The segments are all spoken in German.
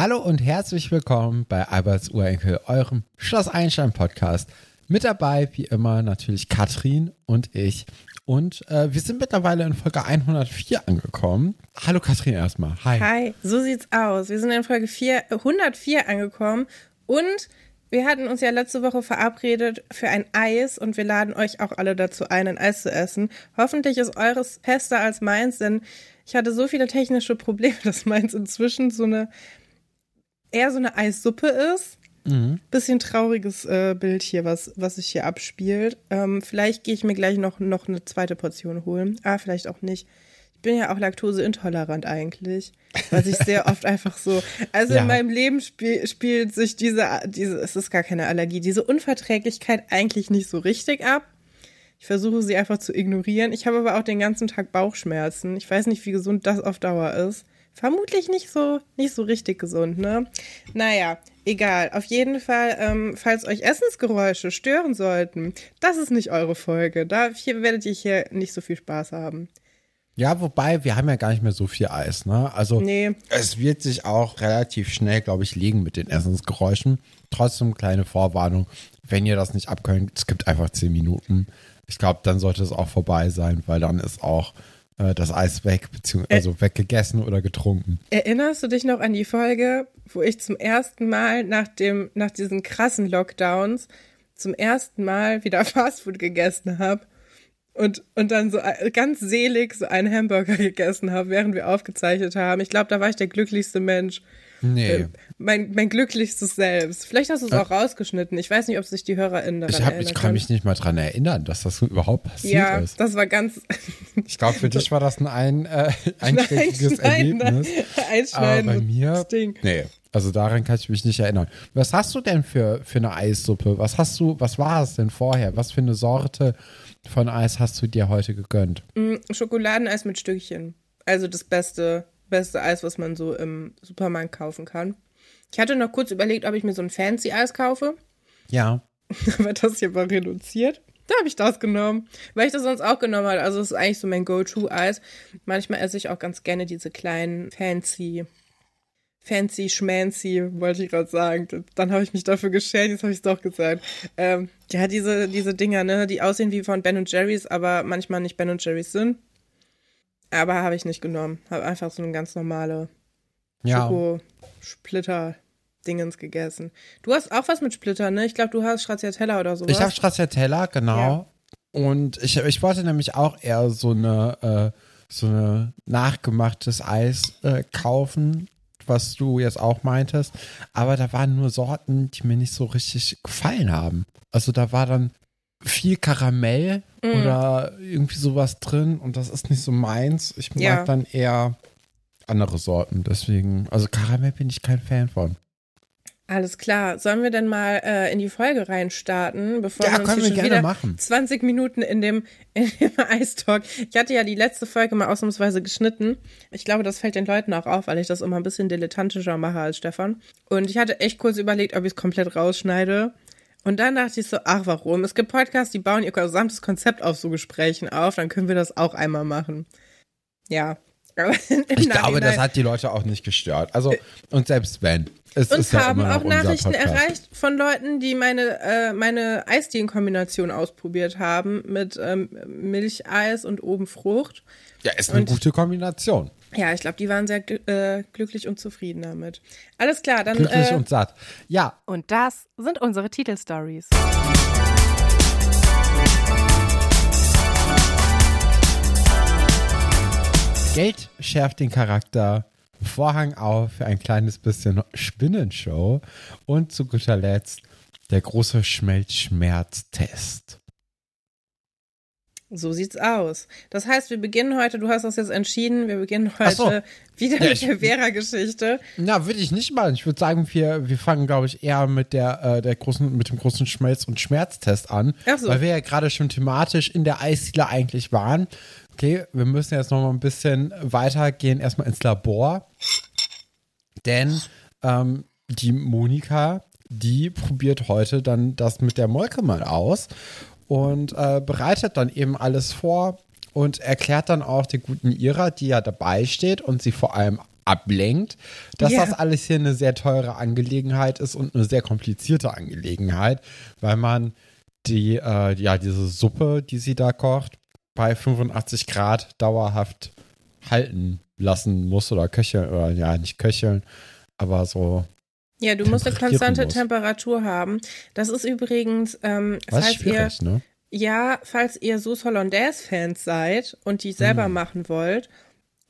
Hallo und herzlich willkommen bei Alberts Urenkel, eurem Schloss Einstein Podcast. Mit dabei, wie immer, natürlich Katrin und ich. Und äh, wir sind mittlerweile in Folge 104 angekommen. Hallo Katrin erstmal. Hi. Hi, so sieht's aus. Wir sind in Folge 4, 104 angekommen und wir hatten uns ja letzte Woche verabredet für ein Eis und wir laden euch auch alle dazu ein, ein Eis zu essen. Hoffentlich ist eures fester als meins, denn ich hatte so viele technische Probleme, dass meins inzwischen so eine eher so eine Eissuppe ist. Mhm. Bisschen trauriges äh, Bild hier, was, was sich hier abspielt. Ähm, vielleicht gehe ich mir gleich noch, noch eine zweite Portion holen. Ah, vielleicht auch nicht. Ich bin ja auch laktoseintolerant eigentlich, weil ich sehr oft einfach so, also ja. in meinem Leben spiel, spielt sich diese, diese, es ist gar keine Allergie, diese Unverträglichkeit eigentlich nicht so richtig ab. Ich versuche sie einfach zu ignorieren. Ich habe aber auch den ganzen Tag Bauchschmerzen. Ich weiß nicht, wie gesund das auf Dauer ist. Vermutlich nicht so, nicht so richtig gesund, ne? Naja, egal. Auf jeden Fall, ähm, falls euch Essensgeräusche stören sollten, das ist nicht eure Folge. Da hier werdet ihr hier nicht so viel Spaß haben. Ja, wobei, wir haben ja gar nicht mehr so viel Eis, ne? Also nee. es wird sich auch relativ schnell, glaube ich, legen mit den Essensgeräuschen. Trotzdem kleine Vorwarnung, wenn ihr das nicht abkönnt, es gibt einfach zehn Minuten. Ich glaube, dann sollte es auch vorbei sein, weil dann ist auch äh, das Eis weg, also weggegessen oder getrunken. Erinnerst du dich noch an die Folge, wo ich zum ersten Mal nach dem, nach diesen krassen Lockdowns zum ersten Mal wieder Fastfood gegessen habe? Und, und dann so äh, ganz selig so einen Hamburger gegessen habe, während wir aufgezeichnet haben. Ich glaube, da war ich der glücklichste Mensch. Nee. Äh, mein, mein glücklichstes Selbst. Vielleicht hast du es auch rausgeschnitten. Ich weiß nicht, ob sich die HörerInnen daran ich hab, Ich kann mich nicht mal daran erinnern, dass das überhaupt passiert ja, ist. Ja, das war ganz. ich glaube, für dich war das ein, ein äh, einschlägiges Erlebnis. Aber bei mir. Ding. Nee. Also daran kann ich mich nicht erinnern. Was hast du denn für, für eine Eissuppe? Was hast du, was war es denn vorher? Was für eine Sorte von Eis hast du dir heute gegönnt? Mm, Schokoladeneis mit Stückchen. Also das beste beste Eis, was man so im Supermarkt kaufen kann. Ich hatte noch kurz überlegt, ob ich mir so ein Fancy-Eis kaufe. Ja. Aber das hier war reduziert. Da habe ich das genommen, weil ich das sonst auch genommen habe. Also es ist eigentlich so mein Go-To-Eis. Manchmal esse ich auch ganz gerne diese kleinen fancy, fancy schmancy, wollte ich gerade sagen. Dann habe ich mich dafür geschält, jetzt habe ich es doch gesagt. Ähm, ja, diese, diese Dinger, ne, die aussehen wie von Ben Jerry's, aber manchmal nicht Ben Jerry's sind. Aber habe ich nicht genommen. Habe einfach so eine ganz normale ja. Schoko-Splitter-Dingens gegessen. Du hast auch was mit Splitter, ne? Ich glaube, du hast Stracciatella oder sowas. Ich habe Stracciatella, genau. Ja. Und ich, ich wollte nämlich auch eher so eine, äh, so eine nachgemachtes Eis äh, kaufen, was du jetzt auch meintest. Aber da waren nur Sorten, die mir nicht so richtig gefallen haben. Also da war dann viel Karamell mm. oder irgendwie sowas drin und das ist nicht so meins. Ich mag ja. dann eher andere Sorten. Deswegen, also Karamell bin ich kein Fan von. Alles klar. Sollen wir denn mal äh, in die Folge reinstarten, bevor ja, wir uns hier wir wieder machen. 20 Minuten in dem, in dem Eistalk. Ich hatte ja die letzte Folge mal ausnahmsweise geschnitten. Ich glaube, das fällt den Leuten auch auf, weil ich das immer ein bisschen dilettantischer mache als Stefan. Und ich hatte echt kurz überlegt, ob ich es komplett rausschneide. Und dann dachte ich so, ach warum? Es gibt Podcasts, die bauen ihr gesamtes Konzept auf so Gesprächen auf, dann können wir das auch einmal machen. Ja. ich glaube, das hat die Leute auch nicht gestört. Also, und selbst wenn. Es Uns haben ja auch Nachrichten erreicht von Leuten, die meine, äh, meine Eisdielen-Kombination ausprobiert haben mit ähm, Milcheis und oben Frucht. Ja, ist eine und, gute Kombination. Ja, ich glaube, die waren sehr äh, glücklich und zufrieden damit. Alles klar, dann. Glücklich äh, und satt. Ja. Und das sind unsere Titelstories. Geld schärft den Charakter. Vorhang auf für ein kleines bisschen Spinnenshow. Und zu guter Letzt der große Schmelzschmerztest. So sieht's aus. Das heißt, wir beginnen heute, du hast das jetzt entschieden, wir beginnen heute so. wieder ja, mit der Vera-Geschichte. Na, würde ich nicht mal. Ich würde sagen, wir, wir fangen, glaube ich, eher mit der, äh, der großen, mit dem großen Schmelz- und Schmerztest an. Ach so. Weil wir ja gerade schon thematisch in der Eisdiele eigentlich waren. Okay, wir müssen jetzt noch mal ein bisschen weitergehen, erstmal ins Labor. Denn ähm, die Monika, die probiert heute dann das mit der Molke mal aus und äh, bereitet dann eben alles vor und erklärt dann auch der guten Ira, die ja dabei steht und sie vor allem ablenkt, dass Ja. das alles hier eine sehr teure Angelegenheit ist und eine sehr komplizierte Angelegenheit, weil man die, äh, ja, diese Suppe, die sie da kocht, bei 85 Grad dauerhaft halten lassen muss oder köcheln, oder ja, nicht köcheln, aber so. Ja, du musst eine konstante muss. Temperatur haben. Das ist übrigens, ähm, Was falls ihr, ne? ja, falls ihr Sauce Hollandaise-Fans seid und die selber Mm. machen wollt,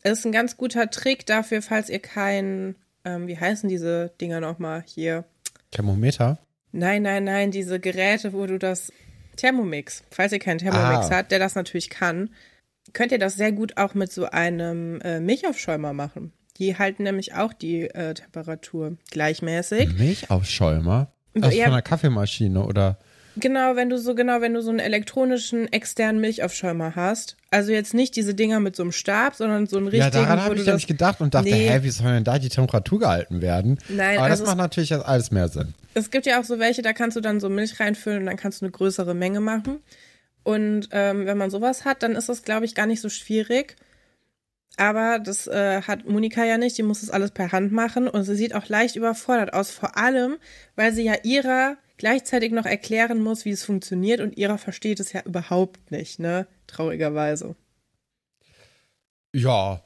ist ein ganz guter Trick dafür, falls ihr kein, ähm, wie heißen diese Dinger nochmal hier? Thermometer? Nein, nein, nein, diese Geräte, wo du das Thermomix, falls ihr keinen Thermomix Ah. habt, der das natürlich kann, könnt ihr das sehr gut auch mit so einem äh, Milchaufschäumer machen. Die halten nämlich auch die äh, Temperatur gleichmäßig. Milchaufschäumer? Also Ja. von einer Kaffeemaschine oder? Genau, wenn du so genau, wenn du so einen elektronischen externen Milchaufschäumer hast, also jetzt nicht diese Dinger mit so einem Stab, sondern so einen Ja, richtigen, daran wo habe ich nämlich gedacht und dachte, Nee. hä, wie soll denn da die Temperatur gehalten werden? Nein, Aber also das macht natürlich jetzt alles mehr Sinn. Es gibt ja auch so welche, da kannst du dann so Milch reinfüllen und dann kannst du eine größere Menge machen. Und ähm, wenn man sowas hat, dann ist das, glaube ich, gar nicht so schwierig. Aber das äh, hat Monika ja nicht, die muss das alles per Hand machen und sie sieht auch leicht überfordert aus, vor allem, weil sie ja ihrer gleichzeitig noch erklären muss, wie es funktioniert und ihrer versteht es ja überhaupt nicht, ne? Traurigerweise. Ja,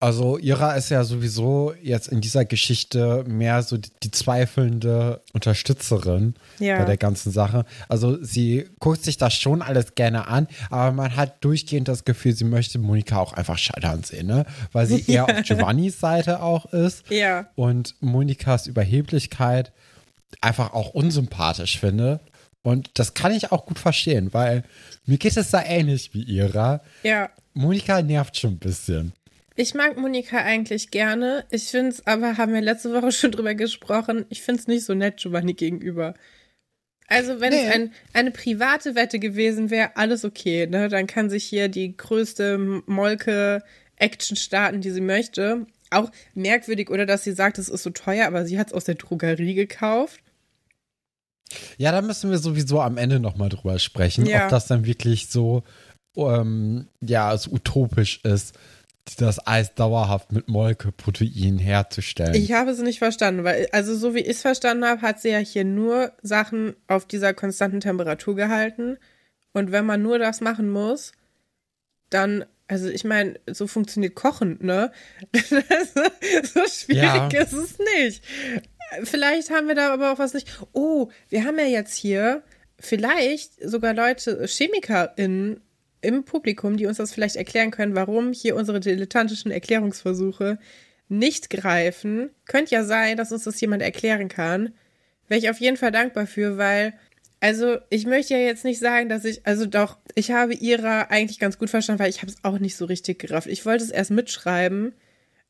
also Ira ist ja sowieso jetzt in dieser Geschichte mehr so die, die zweifelnde Unterstützerin Ja. bei der ganzen Sache. Also sie guckt sich das schon alles gerne an, aber man hat durchgehend das Gefühl, sie möchte Monika auch einfach scheitern sehen, ne? Weil sie eher auf Giovannis Seite auch ist Ja. und Monikas Überheblichkeit einfach auch unsympathisch finde. Und das kann ich auch gut verstehen, weil mir geht es da ähnlich wie Ira. Ja. Monika nervt schon ein bisschen. Ich mag Monika eigentlich gerne. Ich finde es aber, haben wir letzte Woche schon drüber gesprochen, ich finde es nicht so nett Giovanni gegenüber. Also wenn Nee. es ein, eine private Wette gewesen wäre, alles okay, ne? Dann kann sich hier die größte Molke-Action starten, die sie möchte. Auch merkwürdig, oder dass sie sagt, es ist so teuer, aber sie hat es aus der Drogerie gekauft. Ja, da müssen wir sowieso am Ende nochmal drüber sprechen, Ja. ob das dann wirklich so, ähm, ja, so utopisch ist, das Eis dauerhaft mit Molkeprotein herzustellen. Ich habe es nicht verstanden, weil, also so wie ich es verstanden habe, hat sie ja hier nur Sachen auf dieser konstanten Temperatur gehalten. Und wenn man nur das machen muss, dann, also ich meine, so funktioniert Kochen, ne? so schwierig Ja. ist es nicht. Vielleicht haben wir da aber auch was nicht. Oh, wir haben ja jetzt hier vielleicht sogar Leute, ChemikerInnen im Publikum, die uns das vielleicht erklären können, warum hier unsere dilettantischen Erklärungsversuche nicht greifen. Könnte ja sein, dass uns das jemand erklären kann. Wäre ich auf jeden Fall dankbar für, weil, also ich möchte ja jetzt nicht sagen, dass ich, also doch, ich habe ihrer eigentlich ganz gut verstanden, weil ich habe es auch nicht so richtig gerafft. Ich wollte es erst mitschreiben,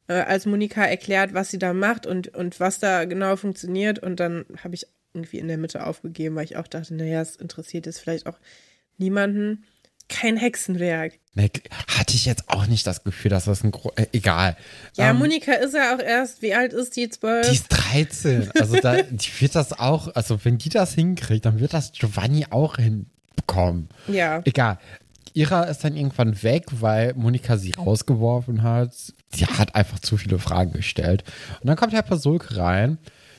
äh, als Monika erklärt, was sie da macht und, und was da genau funktioniert. Und dann habe ich irgendwie in der Mitte aufgegeben, weil ich auch dachte, naja, es interessiert jetzt vielleicht auch niemanden. Kein Hexenwerk. Hatte ich jetzt auch nicht das Gefühl, dass das ein Gro äh, egal. Ja, Ähm, Monika ist ja auch erst, wie alt ist die? Zwölf? die ist 13. Also da, die wird das auch, also wenn die das hinkriegt, dann wird das Giovanni auch hinbekommen. ja. Egal. Ira ist dann irgendwann weg, weil Monika sie rausgeworfen hat. Sie hat einfach zu viele Fragen gestellt. Und dann kommt Herr Pasulke rein.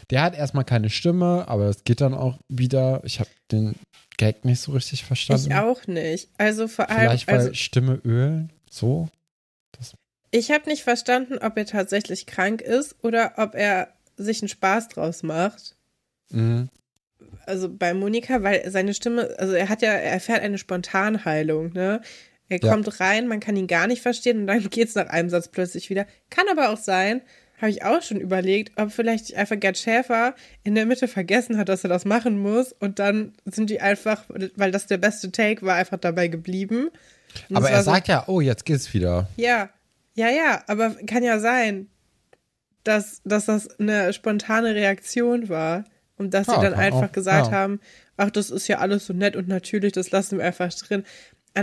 Der hat erstmal keine Stimme, aber es geht dann auch wieder. Ich habe den Gag nicht so richtig verstanden. Ich auch nicht. Also vor allem, Vielleicht weil also Stimme ölen. So. ich habe nicht verstanden, ob er tatsächlich krank ist oder ob er sich einen Spaß draus macht. Mhm. Also bei Monika, weil seine Stimme, also er hat ja, er erfährt eine Spontanheilung, ne? Er Ja. kommt rein, man kann ihn gar nicht verstehen und dann geht's nach einem Satz plötzlich wieder. Kann aber auch sein, habe ich auch schon überlegt, ob vielleicht einfach Gerd Schäfer in der Mitte vergessen hat, dass er das machen muss und dann sind die einfach, weil das der beste Take war, einfach dabei geblieben. Und Aber er war so- sagt ja, oh, jetzt geht's wieder. Ja, ja, ja, aber kann ja sein, dass, dass das eine spontane Reaktion war und dass sie Ja, dann kann einfach auch, gesagt ja. haben, ach, das ist ja alles so nett und natürlich, das lassen wir einfach drin.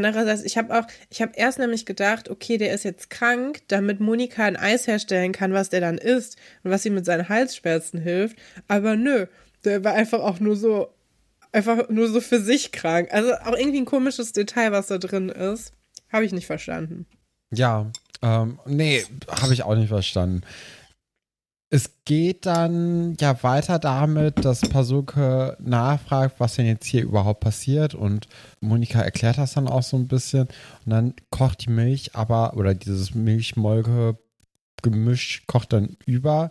Andererseits, ich habe auch, ich habe erst nämlich gedacht, okay, der ist jetzt krank, damit Monika ein Eis herstellen kann, was der dann isst und was ihm mit seinen Halsschmerzen hilft. Aber nö, der war einfach auch nur so, einfach nur so für sich krank. Also auch irgendwie ein komisches Detail, was da drin ist. Habe ich nicht verstanden. Ja, Ähm, nee, habe ich auch nicht verstanden. Es geht dann ja weiter damit, dass Pasuke nachfragt, was denn jetzt hier überhaupt passiert und Monika erklärt das dann auch so ein bisschen und dann kocht die Milch aber oder dieses Milch-Molke-Gemisch kocht dann über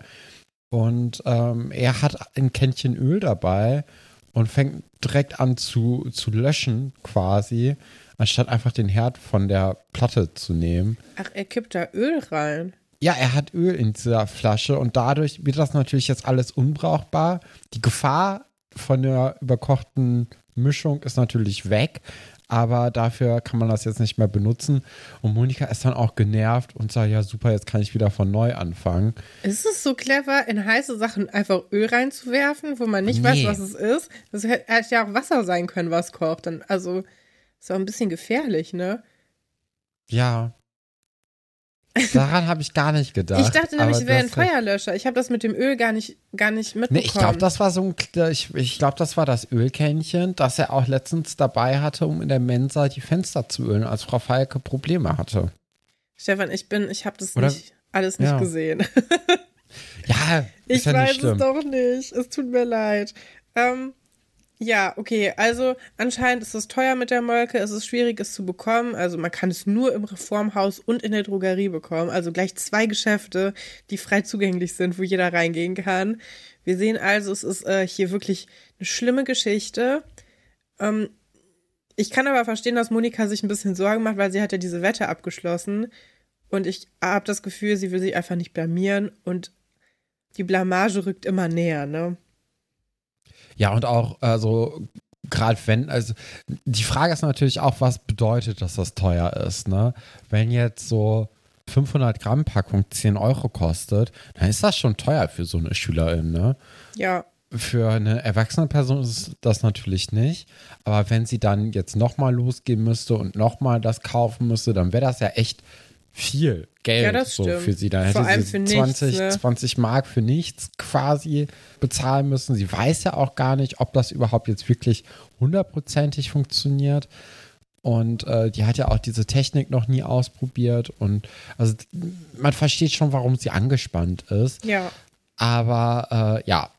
und ähm, er hat ein Kännchen Öl dabei und fängt direkt an zu, zu löschen quasi, anstatt einfach den Herd von der Platte zu nehmen. Ach, er kippt da Öl rein. Ja, er hat Öl in dieser Flasche und dadurch wird das natürlich jetzt alles unbrauchbar. Die Gefahr von der überkochten Mischung ist natürlich weg, aber dafür kann man das jetzt nicht mehr benutzen. Und Monika ist dann auch genervt und sagt, ja super, jetzt kann ich wieder von neu anfangen. Ist es so clever, in heiße Sachen einfach Öl reinzuwerfen, wo man nicht nee. weiß, was es ist? Das hätte ja auch Wasser sein können, was kocht. Dann, also ist auch ein bisschen gefährlich, ne? Ja, Daran habe ich gar nicht gedacht. Ich dachte nämlich, es wäre ein Feuerlöscher. Ich habe das mit dem Öl gar nicht, gar nicht mitbekommen. Nee, ich glaube, das war so ein, ich, ich glaube, das war das Ölkännchen, das er auch letztens dabei hatte, um in der Mensa die Fenster zu ölen, als Frau Falke Probleme hatte. Stefan, ich bin, ich habe das nicht, alles nicht ja. gesehen. ja, ich ja weiß es doch nicht. Es tut mir leid. Ähm, ja, okay. Also anscheinend ist es teuer mit der Molke. Es ist schwierig, es zu bekommen. Also man kann es nur im Reformhaus und in der Drogerie bekommen. Also gleich zwei Geschäfte, die frei zugänglich sind, wo jeder reingehen kann. Wir sehen also, es ist äh, hier wirklich eine schlimme Geschichte. Ähm, ich kann aber verstehen, dass Monika sich ein bisschen Sorgen macht, weil sie hat ja diese Wette abgeschlossen. Und ich habe das Gefühl, sie will sich einfach nicht blamieren. Und die Blamage rückt immer näher, ne? Ja, und auch, also, gerade wenn, also, die Frage ist natürlich auch, was bedeutet, dass das teuer ist, ne? Wenn jetzt so 500 Gramm Packung 10 Euro kostet, dann ist das schon teuer für so eine Schülerin, ne? Ja. Für eine erwachsene Person ist das natürlich nicht. Aber wenn sie dann jetzt nochmal losgehen müsste und nochmal das kaufen müsste, dann wäre das ja echt viel Geld ja, so stimmt. für sie. Da hätte sie für 20, nichts, ne? 20 Mark für nichts quasi bezahlen müssen. Sie weiß ja auch gar nicht, ob das überhaupt jetzt wirklich hundertprozentig funktioniert. Und äh, die hat ja auch diese Technik noch nie ausprobiert. Und also man versteht schon, warum sie angespannt ist. Ja. Aber äh, ja.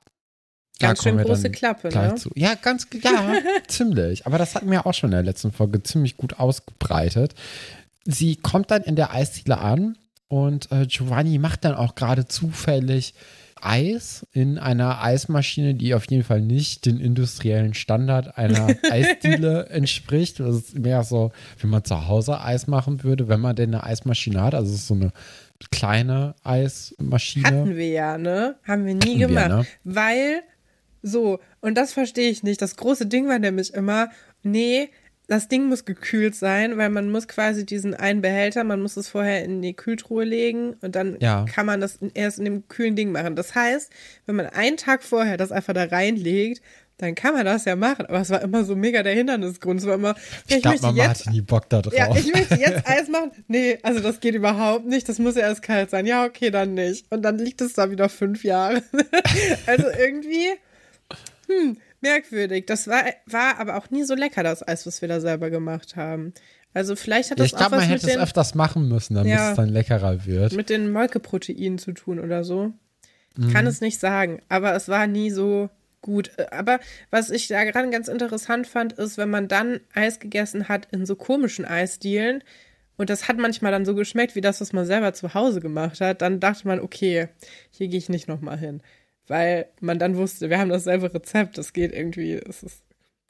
Ganz schön große Klappe, ne? Zu. Ja, ganz, ja, ziemlich. Aber das hatten wir auch schon in der letzten Folge ziemlich gut ausgebreitet sie kommt dann in der Eisdiele an und äh, Giovanni macht dann auch gerade zufällig Eis in einer Eismaschine, die auf jeden Fall nicht den industriellen Standard einer Eisdiele entspricht. Das ist mehr so, wie man zu Hause Eis machen würde, wenn man denn eine Eismaschine hat. Also es ist so eine kleine Eismaschine. Hatten wir ja, ne? Haben wir nie Hatten gemacht. Wir, ne? Weil, so, und das verstehe ich nicht. Das große Ding war nämlich immer, nee, das Ding muss gekühlt sein, weil man muss quasi diesen einen Behälter, man muss es vorher in die Kühltruhe legen und dann ja. kann man das erst in dem kühlen Ding machen. Das heißt, wenn man einen Tag vorher das einfach da reinlegt, dann kann man das ja machen. Aber es war immer so mega der Hindernisgrund. Es war immer, ich, ich Mama jetzt, hatte nie Bock da drauf. Ja, ich möchte jetzt Eis machen. Nee, also das geht überhaupt nicht. Das muss ja erst kalt sein. Ja, okay, dann nicht. Und dann liegt es da wieder fünf Jahre. also irgendwie, hm, merkwürdig. Das war, war aber auch nie so lecker, das Eis, was wir da selber gemacht haben. Also vielleicht hat das ja, ich glaube, man hätte es öfters machen müssen, damit ja, es dann leckerer wird. Mit den Molkeproteinen zu tun oder so. Ich mhm. kann es nicht sagen, aber es war nie so gut. Aber was ich da gerade ganz interessant fand, ist, wenn man dann Eis gegessen hat in so komischen Eisdielen und das hat manchmal dann so geschmeckt wie das, was man selber zu Hause gemacht hat, dann dachte man, okay, hier gehe ich nicht nochmal hin weil man dann wusste, wir haben dasselbe Rezept, das geht irgendwie, es ist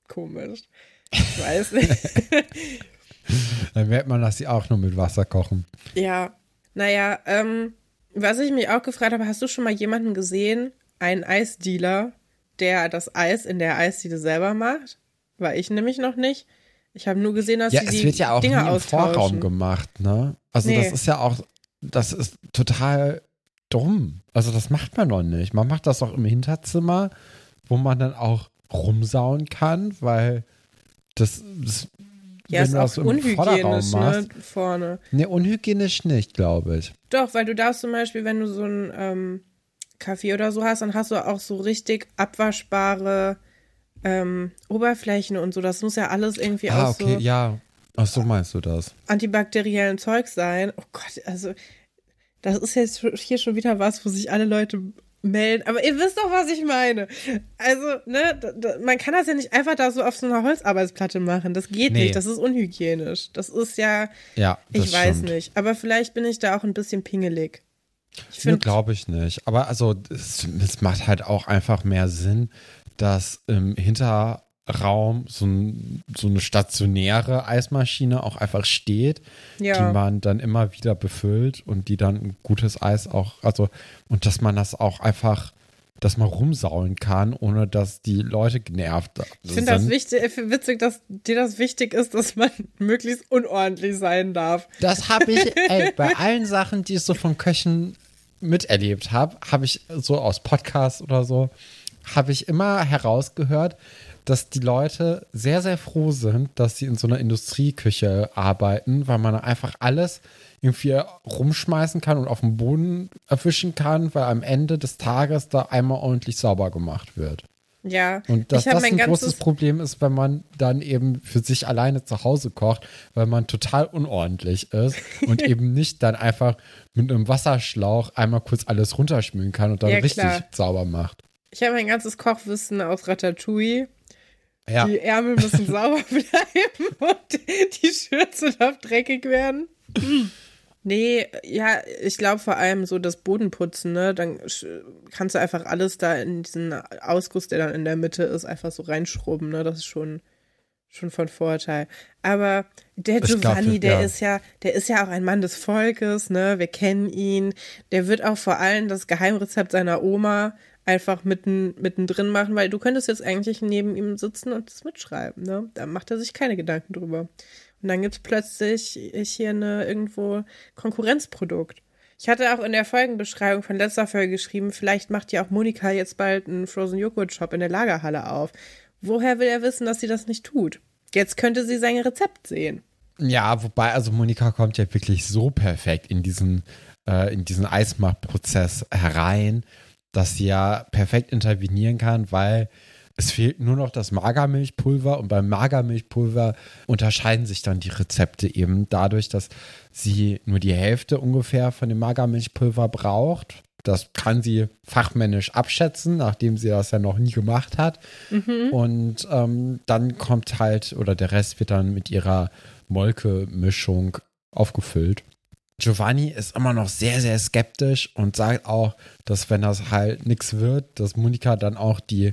komisch. Ich weiß nicht. dann merkt man, dass sie auch nur mit Wasser kochen. Ja, naja, ähm, was ich mich auch gefragt habe, hast du schon mal jemanden gesehen, einen Eisdealer, der das Eis in der Eisdiele selber macht? War ich nämlich noch nicht. Ich habe nur gesehen, dass ja, sie es die wird ja auch Dinge nie im Vorraum gemacht, ne? Also nee. das ist ja auch, das ist total dumm. Also das macht man doch nicht. Man macht das doch im Hinterzimmer, wo man dann auch rumsauen kann, weil das, das ja, ist auch unhygienisch, ne, vorne. Ne, unhygienisch nicht, glaube ich. Doch, weil du darfst zum Beispiel, wenn du so einen ähm, Kaffee oder so hast, dann hast du auch so richtig abwaschbare ähm, Oberflächen und so. Das muss ja alles irgendwie ah, aus okay, so ja. Ach so meinst du das? antibakteriellen Zeug sein. Oh Gott, also das ist jetzt hier schon wieder was, wo sich alle Leute melden. Aber ihr wisst doch, was ich meine. Also, ne, da, da, man kann das ja nicht einfach da so auf so einer Holzarbeitsplatte machen. Das geht Nee. nicht. Das ist unhygienisch. Das ist ja, Ja, ich weiß stimmt. nicht. Aber vielleicht bin ich da auch ein bisschen pingelig. Ich finde, glaube ich nicht. Aber also es, es macht halt auch einfach mehr Sinn, dass im Hinterraum so, ein, so eine stationäre Eismaschine auch einfach steht, Ja. die man dann immer wieder befüllt und die dann ein gutes Eis auch, also und dass man das auch einfach, dass man rumsaulen kann, ohne dass die Leute genervt ich finde das sind. wichtig, witzig, dass dir das wichtig ist, dass man möglichst unordentlich sein darf. Das habe ich, ey, bei allen Sachen, die ich so von Köchen miterlebt habe, habe ich so aus Podcasts oder so, habe ich immer herausgehört, dass die Leute sehr, sehr froh sind, dass sie in so einer Industrieküche arbeiten, weil man einfach alles irgendwie rumschmeißen kann und auf den Boden erwischen kann, weil am Ende des Tages da einmal ordentlich sauber gemacht wird. Ja. Und dass das mein ein großes Problem ist, wenn man dann eben für sich alleine zu Hause kocht, weil man total unordentlich ist und eben nicht dann einfach mit einem Wasserschlauch einmal kurz alles runterspülen kann und dann Ja, richtig sauber macht. Ich habe mein ganzes Kochwissen aus Ratatouille. Ja, Die Ärmel müssen sauber bleiben und die Schürze darf dreckig werden. Nee, ja, ich glaube vor allem so das Bodenputzen, ne? Dann kannst du einfach alles da in diesen Ausguss, der dann in der Mitte ist, einfach so reinschrubben, ne? Das ist schon, schon von Vorteil. Aber der Giovanni, der ja. ist ja, der ist ja auch ein Mann des Volkes, ne? Wir kennen ihn. Der wird auch vor allem das Geheimrezept seiner Oma einfach mitten, mittendrin machen, weil du könntest jetzt eigentlich neben ihm sitzen und das mitschreiben, ne? Da macht er sich keine Gedanken drüber. Und dann gibt's plötzlich hier eine irgendwo Konkurrenzprodukt. Ich hatte auch in der Folgenbeschreibung von letzter Folge geschrieben, vielleicht macht ja auch Monika jetzt bald einen Frozen Joghurt Shop in der Lagerhalle auf. Woher will er wissen, dass sie das nicht tut? Jetzt könnte sie sein Rezept sehen. ja, wobei, also Monika kommt ja wirklich so perfekt in diesen, äh, in diesen Eismachprozess herein, dass sie ja perfekt intervenieren kann, weil es fehlt nur noch das Magermilchpulver und beim Magermilchpulver unterscheiden sich dann die Rezepte eben dadurch, dass sie nur die Hälfte ungefähr von dem Magermilchpulver braucht. Das kann sie fachmännisch abschätzen, nachdem sie das ja noch nie gemacht hat. Und ähm, dann kommt halt, oder der Rest wird dann mit ihrer Molke-Mischung aufgefüllt. Giovanni ist immer noch sehr, sehr skeptisch und sagt auch, dass wenn das halt nichts wird, dass Monika dann auch die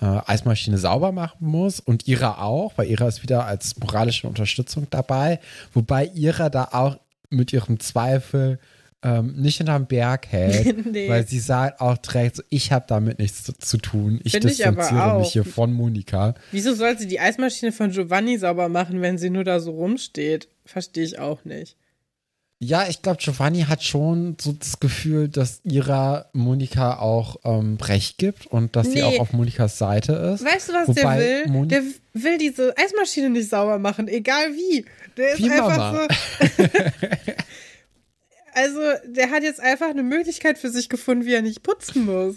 äh, Eismaschine sauber machen muss und Ira auch, weil Ira ist wieder als moralische Unterstützung dabei, wobei Ira da auch mit ihrem Zweifel ähm, nicht hinterm Berg hält, Nee. weil sie sagt auch direkt, so, ich habe damit nichts zu, zu tun, ich Find ich distanziere mich auch. hier von Monika. Wieso soll sie die Eismaschine von Giovanni sauber machen, wenn sie nur da so rumsteht? Verstehe ich auch nicht. Ja, ich glaube, Giovanni hat schon so das Gefühl, dass ihrer Monika auch ähm, Recht gibt und dass sie Nee. auch auf Monikas Seite ist. Weißt du, was Wobei der will? Moni- Der will diese Eismaschine nicht sauber machen, egal wie. Der ist Wie einfach Mama. so. also, der hat jetzt einfach eine Möglichkeit für sich gefunden, wie er nicht putzen muss.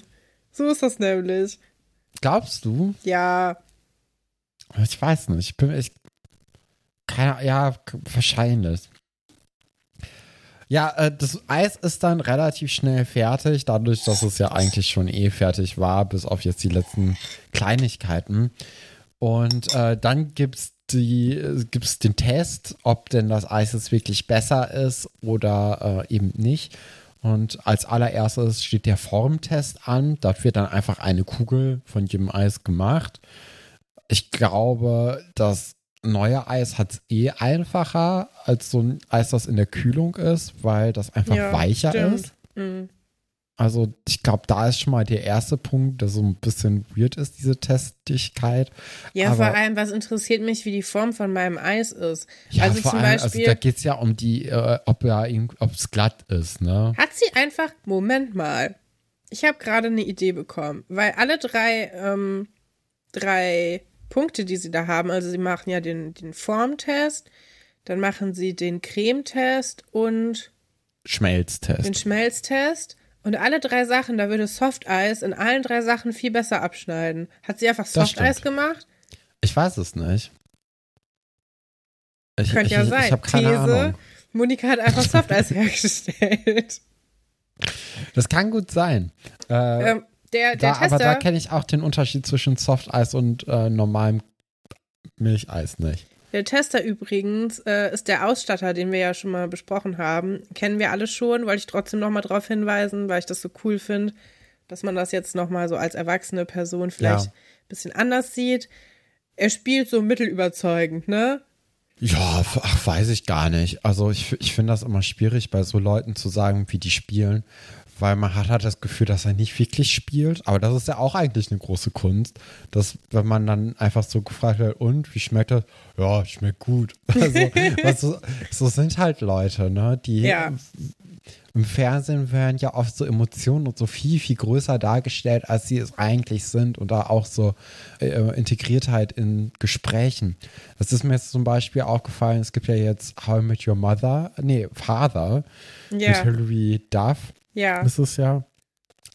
So ist das nämlich. Glaubst du? Ja, Ich weiß nicht. Ich bin echt. Keine ja, wahrscheinlich. Ja, äh, das Eis ist dann relativ schnell fertig, dadurch, dass es ja eigentlich schon eh fertig war, bis auf jetzt die letzten Kleinigkeiten. Und äh, dann gibt's die, äh, gibt's den Test, ob denn das Eis jetzt wirklich besser ist oder äh, eben nicht. Und als allererstes steht der Formtest an. Da wird dann einfach eine Kugel von jedem Eis gemacht. Ich glaube, das neue Eis hat es eh einfacher als so ein Eis, das in der Kühlung ist, weil das einfach Ja, weicher stimmt. ist. Mhm. Also ich glaube, da ist schon mal der erste Punkt, der so ein bisschen weird ist, diese Testigkeit. Ja, Aber- vor allem, was interessiert mich, wie die Form von meinem Eis ist. Ja, also vor zum allem, also Beispiel, da geht es ja um die, äh, ob ja es glatt ist, ne? hat sie einfach, Moment mal, ich habe gerade eine Idee bekommen, weil alle drei, ähm, drei Punkte, die sie da haben, also sie machen ja den, den Formtest, dann machen sie den Cremetest und Schmelztest. den Schmelztest. Und alle drei Sachen, da würde Softeis in allen drei Sachen viel besser abschneiden. Hat sie einfach Softeis stimmt. gemacht? Ich weiß es nicht. Ich, Könnte ja ich, sein. Ich habe keine These, Ahnung. Monika hat einfach Softeis hergestellt. Das kann gut sein. Äh, Ähm, der, der da, Tester, aber da kenne ich auch den Unterschied zwischen Softeis und äh, normalem Milcheis nicht. der Tester übrigens äh, ist der Ausstatter, den wir ja schon mal besprochen haben. Kennen wir alle schon, wollte ich trotzdem noch mal darauf hinweisen, weil ich das so cool finde, dass man das jetzt noch mal so als erwachsene Person vielleicht Ja. ein bisschen anders sieht. Er spielt so mittelüberzeugend, ne? Ja, ach, weiß ich gar nicht. Also ich, ich finde das immer schwierig, bei so Leuten zu sagen, wie die spielen, weil man hat halt das Gefühl, dass er nicht wirklich spielt. Aber das ist ja auch eigentlich eine große Kunst, dass wenn man dann einfach so gefragt wird, und wie schmeckt das? Ja, schmeckt gut. Also, so, so sind halt Leute, ne? Die Ja. im Fernsehen werden ja oft so Emotionen und so viel, viel größer dargestellt, als sie es eigentlich sind und da auch so äh, Integriertheit in Gesprächen. Das ist mir jetzt zum Beispiel aufgefallen, es gibt ja jetzt How I Met Your Mother, nee, Father Ja. mit Hilary Duff Ja. ist es ja.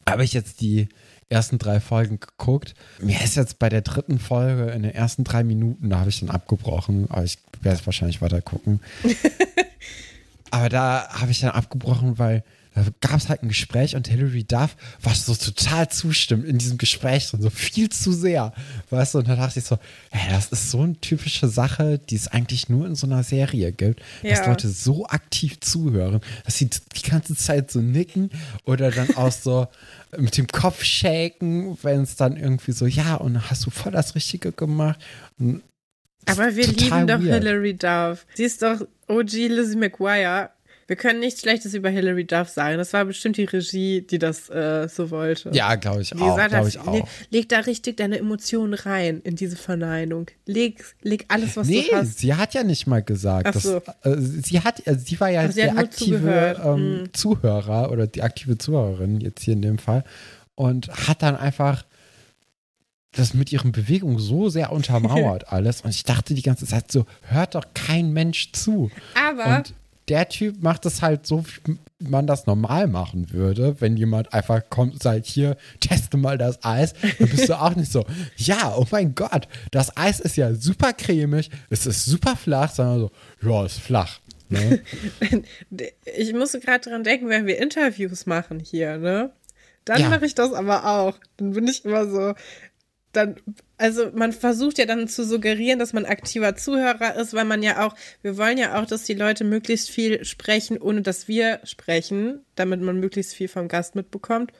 Habe ich jetzt die ersten drei Folgen geguckt. Mir ist jetzt bei der dritten Folge in den ersten drei Minuten, da habe ich dann abgebrochen, aber ich werde es wahrscheinlich weiter gucken. aber da habe ich dann abgebrochen, weil da gab es halt ein Gespräch und Hilary Duff war so total zustimmt in diesem Gespräch drin, so viel zu sehr. Weißt du, und da dachte ich so, hey, das ist so eine typische Sache, die es eigentlich nur in so einer Serie gibt, dass Ja. Leute so aktiv zuhören, dass sie die ganze Zeit so nicken oder dann auch so mit dem Kopf shaken, wenn es dann irgendwie so, ja, und hast du voll das Richtige gemacht. Und Aber wir lieben doch weird. Hilary Duff. Sie ist doch OG Lizzie McGuire. Wir können nichts Schlechtes über Hilary Duff sagen. Das war bestimmt die Regie, die das äh, so wollte. Ja, glaube ich Die auch, gesagt glaube hat, ich leg, auch. leg da richtig deine Emotionen rein in diese Verneinung. Leg, leg alles, was Nee, du hast. sie hat ja nicht mal gesagt. Ach dass, so. äh, sie hat, also sie war ja sie der aktive ähm, Hm. Zuhörer oder die aktive Zuhörerin jetzt hier in dem Fall und hat dann einfach das mit ihren Bewegungen so sehr untermauert alles und ich dachte die ganze Zeit so, hört doch kein Mensch zu. Aber Und der Typ macht es halt so, wie man das normal machen würde, wenn jemand einfach kommt und sagt, hier, teste mal das Eis, dann bist du auch nicht so, ja, oh mein Gott, das Eis ist ja super cremig, es ist super flach, sondern so, ja, ist flach. Ne? ich musste gerade dran denken, wenn wir Interviews machen hier, ne? Dann Ja. mache ich das aber auch. Dann bin ich immer so, dann, also man versucht ja dann zu suggerieren, dass man aktiver Zuhörer ist, weil man ja auch, wir wollen ja auch, dass die Leute möglichst viel sprechen, ohne dass wir sprechen, damit man möglichst viel vom Gast mitbekommt.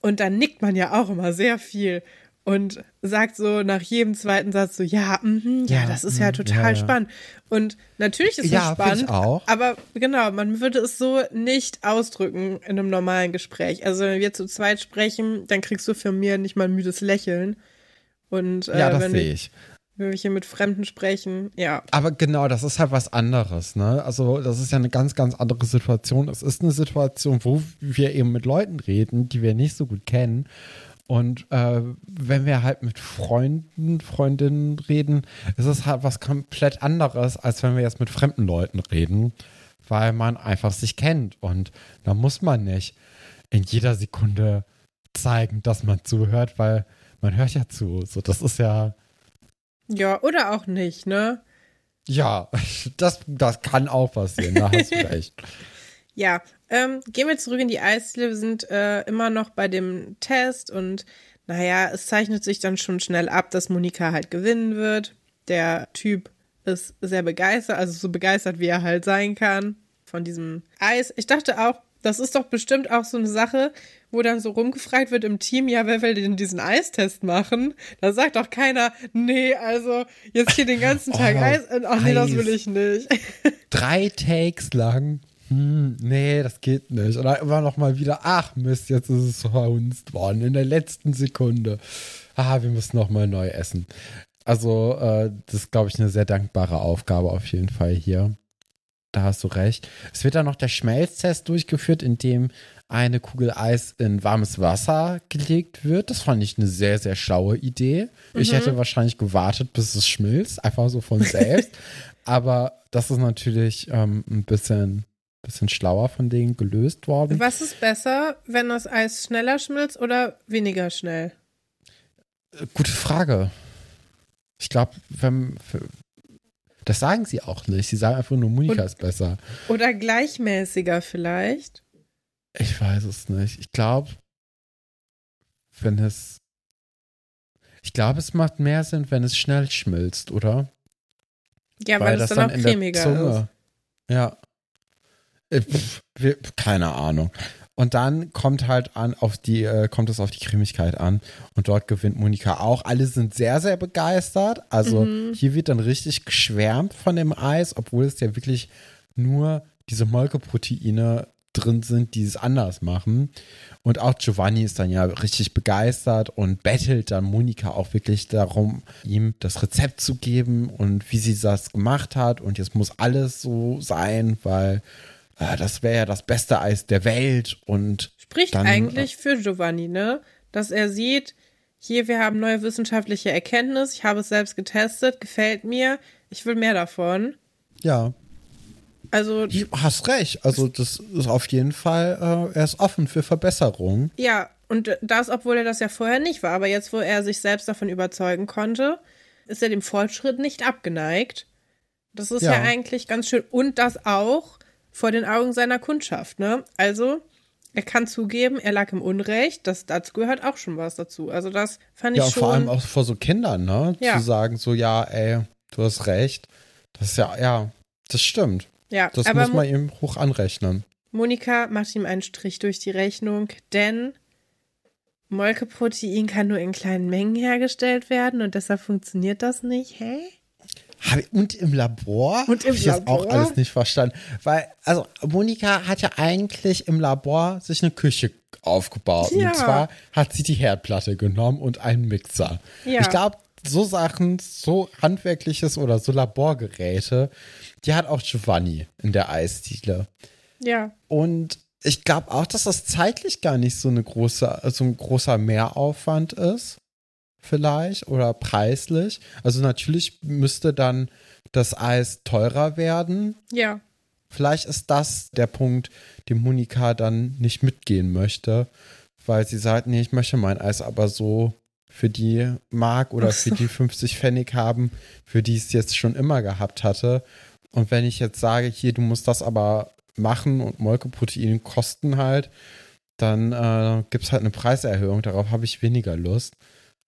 Und dann nickt man ja auch immer sehr viel und sagt so nach jedem zweiten Satz so, ja, mhm, ja, Ja, das ist ja mhm, total ja, ja. spannend. Und natürlich ist Ja, es ich spannend, auch. aber genau, man würde es so nicht ausdrücken in einem normalen Gespräch. Also wenn wir zu zweit sprechen, dann kriegst du von mir nicht mal ein müdes Lächeln. Und äh, Ja, das sehe ich. wenn wir hier mit Fremden sprechen, ja. Aber genau, das ist halt was anderes, ne? Also, das ist ja eine ganz, ganz andere Situation. Es ist eine Situation, wo wir eben mit Leuten reden, die wir nicht so gut kennen. Und äh, wenn wir halt mit Freunden, Freundinnen reden, ist es halt was komplett anderes, als wenn wir jetzt mit fremden Leuten reden, weil man einfach sich kennt. Und da muss man nicht in jeder Sekunde zeigen, dass man zuhört, weil man hört ja zu. So, das ist ja, Ja, oder auch nicht, ne? ja, das, das kann auch passieren, da hast du recht. Ja, ähm, gehen wir zurück in die Eisdiele. Wir sind äh, immer noch bei dem Test und naja, es zeichnet sich dann schon schnell ab, dass Monika halt gewinnen wird. Der Typ ist sehr begeistert, also so begeistert, wie er halt sein kann von diesem Eis. Ich dachte auch, das ist doch bestimmt auch so eine Sache, wo dann so rumgefragt wird im Team, ja, wer will denn diesen Eistest machen? Da sagt doch keiner, nee, also jetzt hier den ganzen Tag Oh, Eis. Ach nee, das Eis. will ich nicht. drei Takes lang. Hm, nee, das geht nicht. Und dann immer noch mal wieder, ach Mist, jetzt ist es verhunzt worden in der letzten Sekunde. Ah, wir müssen noch mal neu essen. Also, äh, das ist, glaube ich, eine sehr dankbare Aufgabe auf jeden Fall hier. Da hast du recht. Es wird dann noch der Schmelztest durchgeführt, in dem eine Kugel Eis in warmes Wasser gelegt wird. Das fand ich eine sehr, sehr schlaue Idee. Ich hätte wahrscheinlich gewartet, bis es schmilzt, einfach so von selbst. Aber das ist natürlich ähm, ein bisschen, bisschen schlauer von denen gelöst worden. Was ist besser, wenn das Eis schneller schmilzt oder weniger schnell? Gute Frage. Ich glaube, wenn. Das sagen sie auch nicht. Sie sagen einfach nur, Monika Und- ist besser. Oder gleichmäßiger vielleicht. Ich weiß es nicht. Ich glaube, wenn es. Ich glaube, es macht mehr Sinn, wenn es schnell schmilzt, oder? Ja, weil, es dann, auch in der cremiger ist. Ja. Äh, keine Ahnung. Und dann kommt halt an auf die, äh, kommt es auf die Cremigkeit an. Und dort gewinnt Monika auch. Alle sind sehr, sehr begeistert. Also Mhm. hier wird dann richtig geschwärmt von dem Eis, obwohl es ja wirklich nur diese Molkeproteine drin sind, die es anders machen. Und auch Giovanni ist dann ja richtig begeistert und bettelt dann Monika auch wirklich darum, ihm das Rezept zu geben und wie sie das gemacht hat. Und jetzt muss alles so sein, weil äh, das wäre ja das beste Eis der Welt. Und Spricht Dann- eigentlich für Giovanni, ne? Dass er sieht, hier, wir haben neue wissenschaftliche Erkenntnis, ich habe es selbst getestet, gefällt mir, ich will mehr davon. ja, Also, du hast recht. Also das ist auf jeden Fall, äh, er ist offen für Verbesserungen. ja, und das, obwohl er das ja vorher nicht war. Aber jetzt, wo er sich selbst davon überzeugen konnte, ist er dem Fortschritt nicht abgeneigt. Das ist ja, Ja. eigentlich ganz schön. Und das auch vor den Augen seiner Kundschaft, ne? Also, er kann zugeben, er lag im Unrecht. Das, dazu gehört auch schon was dazu. Also, das fand Ja, ich und schon. vor allem auch vor so Kindern, ne? Ja. Zu sagen, so, ja, ey, du hast recht. Das ist ja, ja, das stimmt. ja, Das muss man ihm hoch anrechnen. Monika macht ihm einen Strich durch die Rechnung, denn Molkeprotein kann nur in kleinen Mengen hergestellt werden und deshalb funktioniert das nicht. Hä? Ich- Und im Labor? Und im Hab ich das auch Labor? alles nicht verstanden. Weil, also, Monika hat ja eigentlich im Labor sich eine Küche aufgebaut. Ja. Und zwar hat sie die Herdplatte genommen und einen Mixer. Ja. Ich glaube, so Sachen, so handwerkliches oder so Laborgeräte, die hat auch Giovanni in der Eisdiele. Ja. Und ich glaube auch, dass das zeitlich gar nicht so eine große, so ein großer Mehraufwand ist. Vielleicht oder preislich. Also natürlich müsste dann das Eis teurer werden. Ja. Vielleicht ist das der Punkt, den Monika dann nicht mitgehen möchte, weil sie sagt, nee, ich möchte mein Eis aber so für die Mark oder so. für die 50 Pfennig haben, für die ich es jetzt schon immer gehabt hatte. Und wenn ich jetzt sage, hier, du musst das aber machen und Molkeproteine kosten halt, dann äh, gibt es halt eine Preiserhöhung. Darauf habe ich weniger Lust.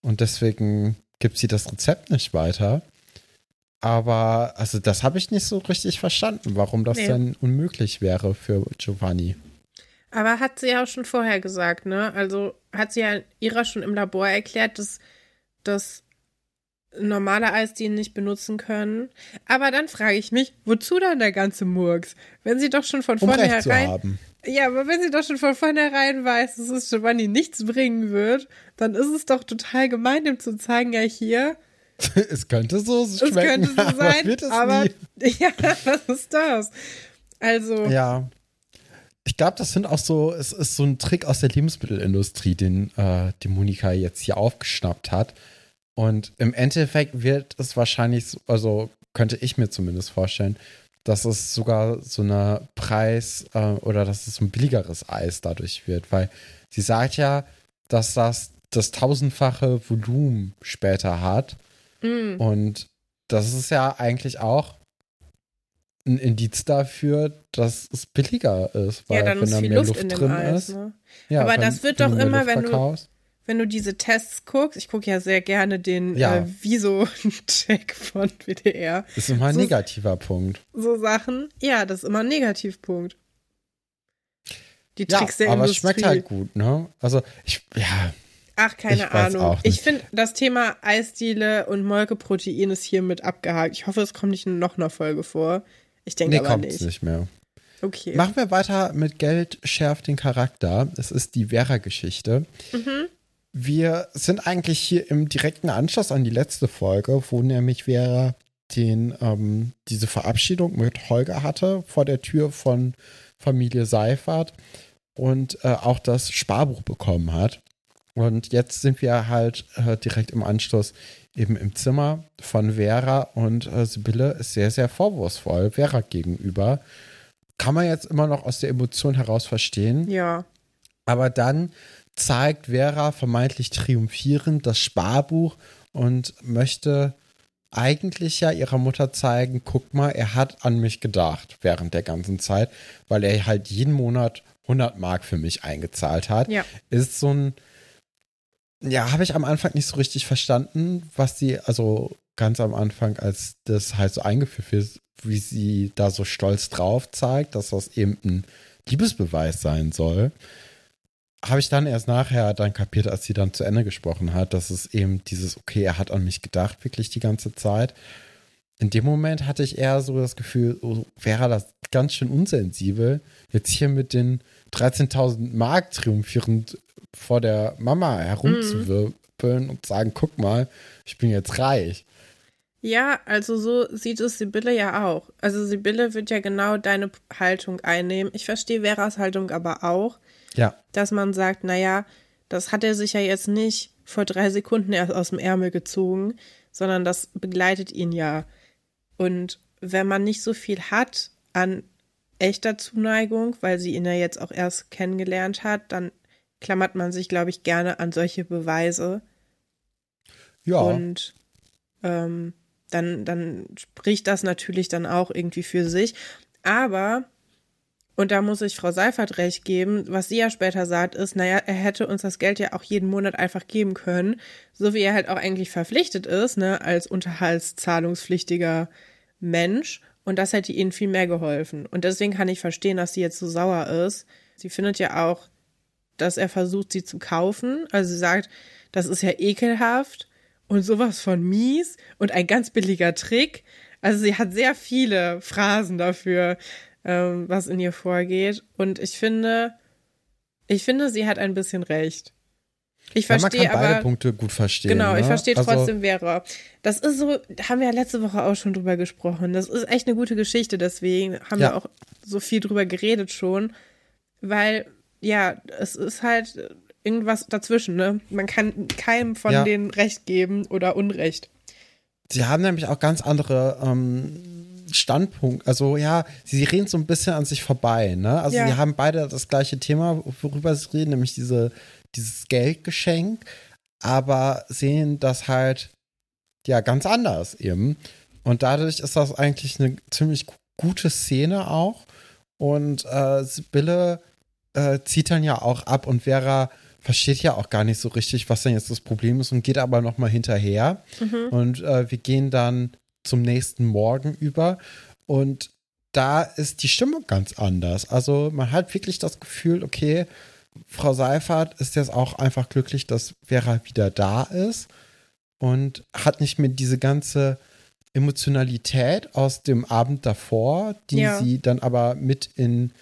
Und deswegen gibt sie das Rezept nicht weiter. Aber, also, das habe ich nicht so richtig verstanden, warum das Nee. denn unmöglich wäre für Giovanni. Aber hat sie ja auch schon vorher gesagt, ne? Also hat sie ja ihrer schon im Labor erklärt, dass das normale Eis die nicht benutzen können. Aber dann frage ich mich, wozu dann der ganze Murks? Wenn sie doch schon von Um vornherein haben. Ja, aber wenn sie doch schon von vornherein weiß, dass es Giovanni nichts bringen wird, dann ist es doch total gemein, ihm zu zeigen, ja hier, es könnte so es schmecken, könnte so aber sein, wird es aber nie. ja, was ist das? Also, Ja. Ich glaube, das sind auch so, es ist so ein Trick aus der Lebensmittelindustrie, den äh, die Monika jetzt hier aufgeschnappt hat. Und im Endeffekt wird es wahrscheinlich, so- also könnte ich mir zumindest vorstellen, dass es sogar so eine Preis äh, oder dass es so ein billigeres Eis dadurch wird, weil sie sagt ja, dass das das tausendfache Volumen später hat. mm, Und das ist ja eigentlich auch ein Indiz dafür, dass es billiger ist, weil ja, wenn ist da mehr Luft, Luft drin Eis, ist. ne? Ja, Aber das wird doch immer, Luft wenn du- verkaufst. Wenn du diese Tests guckst, ich gucke ja sehr gerne den Ja. äh, Viso-Check von WDR, ist immer ein so- negativer Punkt. so Sachen, ja, das ist immer ein Negativpunkt. Die Ja, Tricks der aber es Industrie. schmeckt halt gut, ne? Also ich, ja, Ach, keine Ich Ahnung. Ich finde, das Thema Eisdiele und Molkeprotein ist hiermit abgehakt. Ich hoffe, es kommt nicht in noch einer Folge vor. Ich denke nee, aber kommt nicht. nicht mehr. Okay. Machen wir weiter mit Geld schärft den Charakter. Es ist die Vera-Geschichte. Mhm. Wir sind eigentlich hier im direkten Anschluss an die letzte Folge, wo nämlich Vera den, ähm, diese Verabschiedung mit Holger hatte vor der Tür von Familie Seifert und äh, auch das Sparbuch bekommen hat. Und jetzt sind wir halt äh, direkt im Anschluss eben im Zimmer von Vera und äh, Sibylle ist sehr, sehr vorwurfsvoll Vera gegenüber. Kann man jetzt immer noch aus der Emotion heraus verstehen. Ja. Aber dann zeigt Vera vermeintlich triumphierend das Sparbuch und möchte eigentlich ja ihrer Mutter zeigen, guck mal, er hat an mich gedacht während der ganzen Zeit, weil er halt jeden Monat 100 Mark für mich eingezahlt hat. Ja. Ist so ein, ja, habe ich am Anfang nicht so richtig verstanden, was sie, also ganz am Anfang, als das halt so eingeführt wird, wie sie da so stolz drauf zeigt, dass das eben ein Liebesbeweis sein soll. Habe ich dann erst nachher dann kapiert, als sie dann zu Ende gesprochen hat, dass es eben dieses, okay, er hat an mich gedacht, wirklich die ganze Zeit. In dem Moment hatte ich eher so das Gefühl, oh, wäre das ganz schön unsensibel, jetzt hier mit den 13.000 Mark triumphierend vor der Mama herumzuwirbeln und sagen, guck mal, ich bin jetzt reich. Ja, also so sieht es Sibylle ja auch. Also Sibylle wird ja genau deine Haltung einnehmen. Ich verstehe Veras Haltung aber auch, Ja, dass man sagt, naja, das hat er sich ja jetzt nicht vor drei Sekunden erst aus dem Ärmel gezogen, sondern das begleitet ihn ja. Und wenn man nicht so viel hat an echter Zuneigung, weil sie ihn ja jetzt auch erst kennengelernt hat, dann klammert man sich, glaube ich, gerne an solche Beweise. ja. Und ähm, dann, dann spricht das natürlich dann auch irgendwie für sich. Aber, und da muss ich Frau Seifert recht geben, was sie ja später sagt, ist, naja, er hätte uns das Geld ja auch jeden Monat einfach geben können, so wie er halt auch eigentlich verpflichtet ist, ne, als unterhaltszahlungspflichtiger Mensch. Und das hätte ihnen viel mehr geholfen. Und deswegen kann ich verstehen, dass sie jetzt so sauer ist. Sie findet ja auch, dass er versucht, sie zu kaufen. Also sie sagt, das ist ja ekelhaft und sowas von mies und ein ganz billiger Trick. Also sie hat sehr viele Phrasen dafür, ähm, was in ihr vorgeht. Und ich finde, ich finde, sie hat ein bisschen recht. Ich ja, man verstehe kann beide aber. Punkte gut verstehen. Genau, ich ne? verstehe Also, trotzdem Vera. Das ist so, haben wir ja letzte Woche auch schon drüber gesprochen. Das ist echt eine gute Geschichte, deswegen haben Ja. wir auch so viel drüber geredet schon. Weil, ja, es ist halt irgendwas dazwischen, ne? Man kann keinem von Ja. denen Recht geben oder Unrecht. Sie haben nämlich auch ganz andere ähm, Standpunkte. Also ja, sie, reden so ein bisschen an sich vorbei. Ne? Also Ja. sie haben beide das gleiche Thema, worüber sie reden, nämlich diese, dieses Geldgeschenk, aber sehen das halt ja ganz anders eben. Und dadurch ist das eigentlich eine ziemlich gu- gute Szene auch. Und äh, Sibylle äh, zieht dann ja auch ab und Vera versteht ja auch gar nicht so richtig, was denn jetzt das Problem ist und geht aber noch mal hinterher. Und äh, wir gehen dann zum nächsten Morgen über und da ist die Stimmung ganz anders. Also man hat wirklich das Gefühl, okay, Frau Seifert ist jetzt auch einfach glücklich, dass Vera wieder da ist und hat nicht mehr diese ganze Emotionalität aus dem Abend davor, die Ja. sie dann aber mit in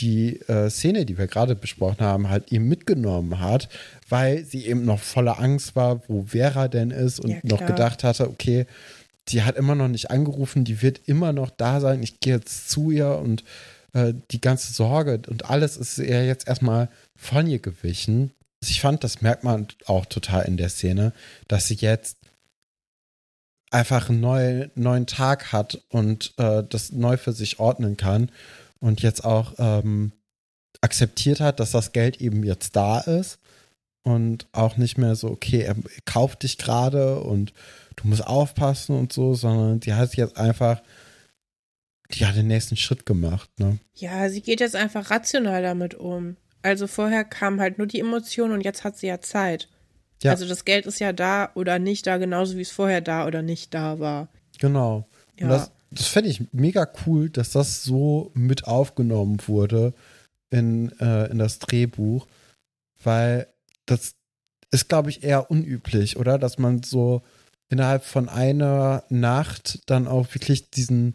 die äh, Szene, die wir gerade besprochen haben, halt eben mitgenommen hat, weil sie eben noch voller Angst war, wo Vera denn ist und Ja, noch gedacht hatte, okay, die hat immer noch nicht angerufen, die wird immer noch da sein, ich gehe jetzt zu ihr und äh, die ganze Sorge und alles ist ihr jetzt erstmal von ihr gewichen. Ich fand, das merkt man auch total in der Szene, dass sie jetzt einfach einen neuen, neuen Tag hat und äh, das neu für sich ordnen kann und jetzt auch ähm, akzeptiert hat, dass das Geld eben jetzt da ist und auch nicht mehr so, okay, er kauft dich gerade und du musst aufpassen und so, sondern die hat jetzt einfach, die hat den nächsten Schritt gemacht, ne? Ja, sie geht jetzt einfach rational damit um. Also vorher kam halt nur die Emotion und jetzt hat sie ja Zeit. Ja. Also das Geld ist ja da oder nicht da, genauso wie es vorher da oder nicht da war. Genau. Ja. Und das, das fände ich mega cool, dass das so mit aufgenommen wurde in, äh, in das Drehbuch, weil das ist, glaube ich, eher unüblich, oder? Dass man so innerhalb von einer Nacht dann auch wirklich diesen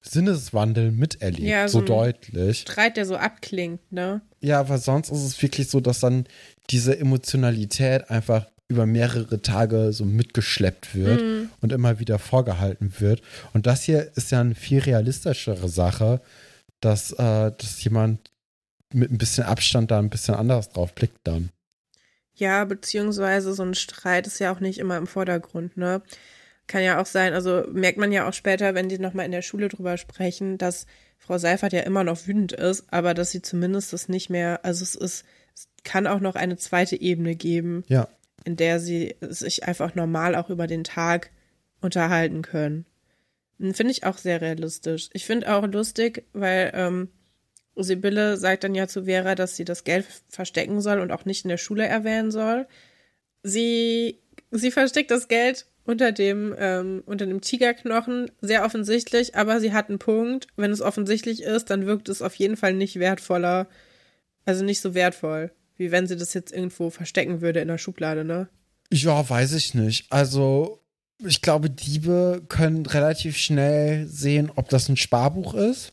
Sinneswandel miterlebt, Ja, so so deutlich. Streit, der so abklingt, ne? Ja, aber sonst ist es wirklich so, dass dann diese Emotionalität einfach über mehrere Tage so mitgeschleppt wird Mhm. und immer wieder vorgehalten wird. Und das hier ist ja eine viel realistischere Sache, dass, äh, dass jemand mit ein bisschen Abstand da ein bisschen anders drauf blickt dann. Ja, beziehungsweise so ein Streit ist ja auch nicht immer im Vordergrund, ne? Kann ja auch sein, also merkt man ja auch später, wenn die nochmal in der Schule drüber sprechen, dass Frau Seifert ja immer noch wütend ist, aber dass sie zumindest das nicht mehr, also es ist, es kann auch noch eine zweite Ebene geben, Ja. in der sie sich einfach normal auch über den Tag unterhalten können. Finde ich auch sehr realistisch. Ich finde auch lustig, weil ähm, Sibylle sagt dann ja zu Vera, dass sie das Geld verstecken soll und auch nicht in der Schule erwähnen soll. Sie, sie versteckt das Geld unter dem, ähm, unter dem Tigerknochen, sehr offensichtlich, aber sie hat einen Punkt. Wenn es offensichtlich ist, dann wirkt es auf jeden Fall nicht wertvoller, also nicht so wertvoll, wie wenn sie das jetzt irgendwo verstecken würde in der Schublade, ne? Ja, weiß ich nicht. Also, ich glaube, Diebe können relativ schnell sehen, ob das ein Sparbuch ist.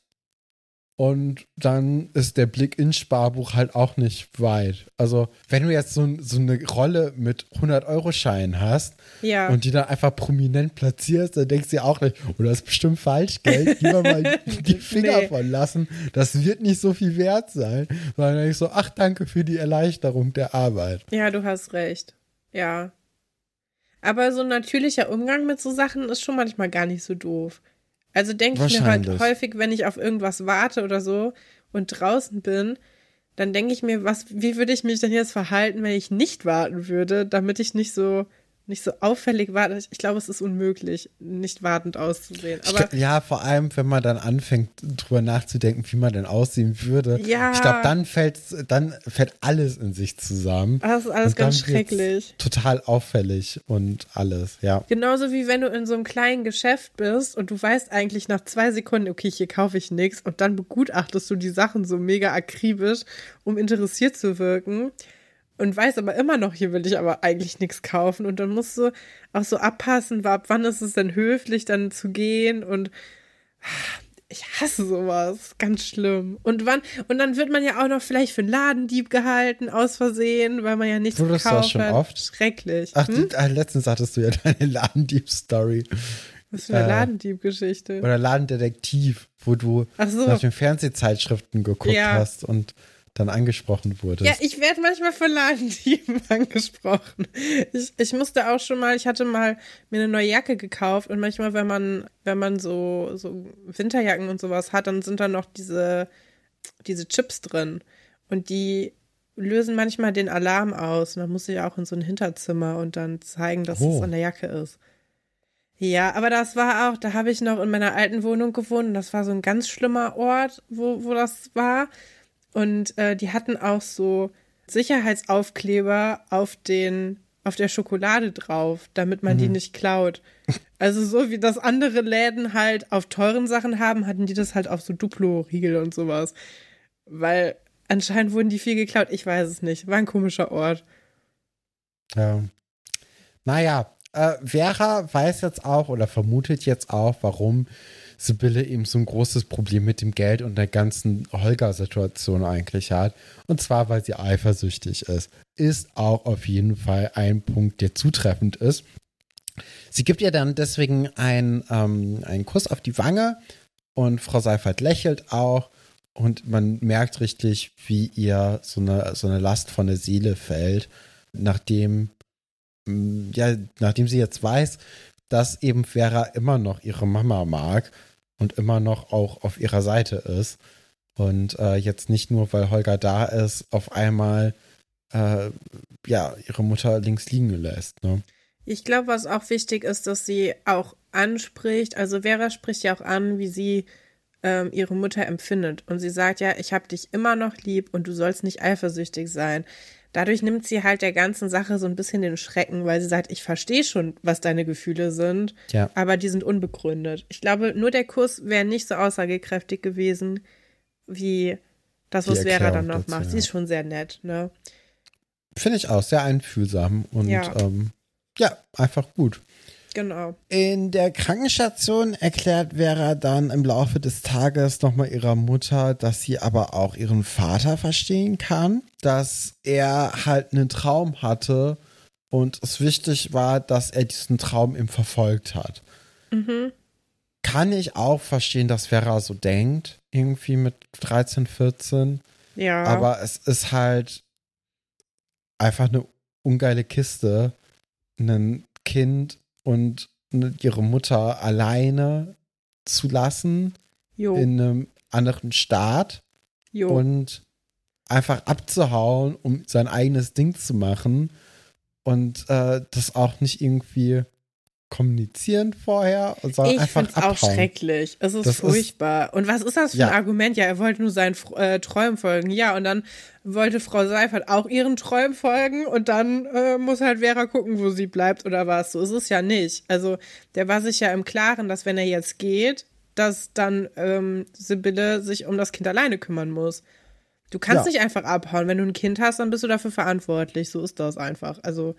Und dann ist der Blick ins Sparbuch halt auch nicht weit. Also, wenn du jetzt so, so eine Rolle mit 100-Euro-Scheinen hast Ja. und die dann einfach prominent platzierst, dann denkst du dir auch nicht, oh, das ist bestimmt Falschgeld, lieber mal die Finger Nee. von lassen. Das wird nicht so viel wert sein. Sondern dann denkst du, ach, danke für die Erleichterung der Arbeit. Ja, du hast recht. Ja. Aber so ein natürlicher Umgang mit so Sachen ist schon manchmal gar nicht so doof. Also denke ich mir halt häufig, wenn ich auf irgendwas warte oder so und draußen bin, dann denke ich mir, was, wie würde ich mich denn jetzt verhalten, wenn ich nicht warten würde, damit ich nicht so, nicht so auffällig warte. Ich glaube, es ist unmöglich, nicht wartend auszusehen. Aber ja, vor allem, wenn man dann anfängt, drüber nachzudenken, wie man denn aussehen würde. Ja. Ich glaube, dann fällt, dann fällt alles in sich zusammen. das ist alles ganz schrecklich. Total auffällig und alles, ja. Genauso wie wenn du in so einem kleinen Geschäft bist und du weißt eigentlich nach zwei Sekunden, okay, hier kaufe ich nichts und dann begutachtest du die Sachen so mega akribisch, um interessiert zu wirken und weißt aber immer noch, hier will ich aber eigentlich nichts kaufen und dann musst du auch so abpassen, ab wann ist es denn höflich, dann zu gehen und ich hasse sowas, ganz schlimm. Und wann, und dann wird man ja auch noch vielleicht für einen Ladendieb gehalten, aus Versehen, weil man ja nichts Wurdest du das gekauft schon hat. oft? Schrecklich. Ach, Hm? die, ah, letztens hattest du ja deine Ladendieb-Story. Was für eine äh, Ladendieb-Geschichte. Oder Ladendetektiv, wo du Ach so. nach den Fernsehzeitschriften geguckt Ja. hast und dann angesprochen wurdest. Ja, ich werde manchmal von Ladendieben angesprochen. Ich, ich musste auch schon mal, ich hatte mal mir eine neue Jacke gekauft und manchmal, wenn man, wenn man so, so Winterjacken und sowas hat, dann sind da noch diese, diese Chips drin. Und die lösen manchmal den Alarm aus. Und dann muss ich auch in so ein Hinterzimmer und dann zeigen, dass Oh. es an der Jacke ist. Ja, aber das war auch, da habe ich noch in meiner alten Wohnung gewohnt und das war so ein ganz schlimmer Ort, wo, wo das war. Und äh, die hatten auch so Sicherheitsaufkleber auf den auf der Schokolade drauf, damit man die nicht klaut. Also so wie das andere Läden halt auf teuren Sachen haben, hatten die das halt auf so Duplo-Riegel und sowas. Weil anscheinend wurden die viel geklaut. Ich weiß es nicht. War ein komischer Ort. Ja. Naja, äh, Vera weiß jetzt auch oder vermutet jetzt auch, warum Sibylle eben so ein großes Problem mit dem Geld und der ganzen Holger-Situation eigentlich hat. Und zwar, weil sie eifersüchtig ist. Ist auch auf jeden Fall ein Punkt, der zutreffend ist. Sie gibt ihr dann deswegen einen, ähm, einen Kuss auf die Wange und Frau Seifert lächelt auch und man merkt richtig, wie ihr so eine, so eine Last von der Seele fällt, nachdem, ja, nachdem sie jetzt weiß, dass eben Vera immer noch ihre Mama mag und immer noch auch auf ihrer Seite ist und äh, jetzt nicht nur, weil Holger da ist, auf einmal äh, ja ihre Mutter links liegen lässt. Ne? Ich glaube, was auch wichtig ist, dass sie auch anspricht. Also Vera spricht ja auch an, wie sie ähm, ihre Mutter empfindet. Und sie sagt ja, ich habe dich immer noch lieb und du sollst nicht eifersüchtig sein. Dadurch nimmt sie halt der ganzen Sache so ein bisschen den Schrecken, weil sie sagt, ich verstehe schon, was deine Gefühle sind, Ja. aber die sind unbegründet. Ich glaube, nur der Kuss wäre nicht so aussagekräftig gewesen, wie das, was Vera dann noch macht. ja. Sie ist schon sehr nett, ne? Finde ich auch sehr einfühlsam und Ja. ähm, ja, einfach gut. Genau. In der Krankenstation erklärt Vera dann im Laufe des Tages nochmal ihrer Mutter, dass sie aber auch ihren Vater verstehen kann, dass er halt einen Traum hatte und es wichtig war, dass er diesen Traum ihm verfolgt hat. Mhm. Kann ich auch verstehen, dass Vera so denkt, irgendwie mit 13, 14. Ja. Aber es ist halt einfach eine ungeile Kiste, ein Kind und ne- ihre Mutter alleine zu lassen jo. in einem anderen Staat jo. und einfach abzuhauen, um sein eigenes Ding zu machen und äh, das auch nicht irgendwie kommunizieren vorher, sondern ich einfach find's auch abhauen. schrecklich. Es ist Das ist- furchtbar. und was ist das für Ja. ein Argument? Ja, er wollte nur seinen äh, Träumen folgen. Ja, und dann wollte Frau Seifert auch ihren Träumen folgen und dann äh, muss halt Vera gucken, wo sie bleibt oder was. So ist es ja nicht. Also der war sich ja im Klaren, dass wenn er jetzt geht, dass dann ähm, Sibylle sich um das Kind alleine kümmern muss. Du kannst Ja. nicht einfach abhauen. Wenn du ein Kind hast, dann bist du dafür verantwortlich. So ist das einfach. Also,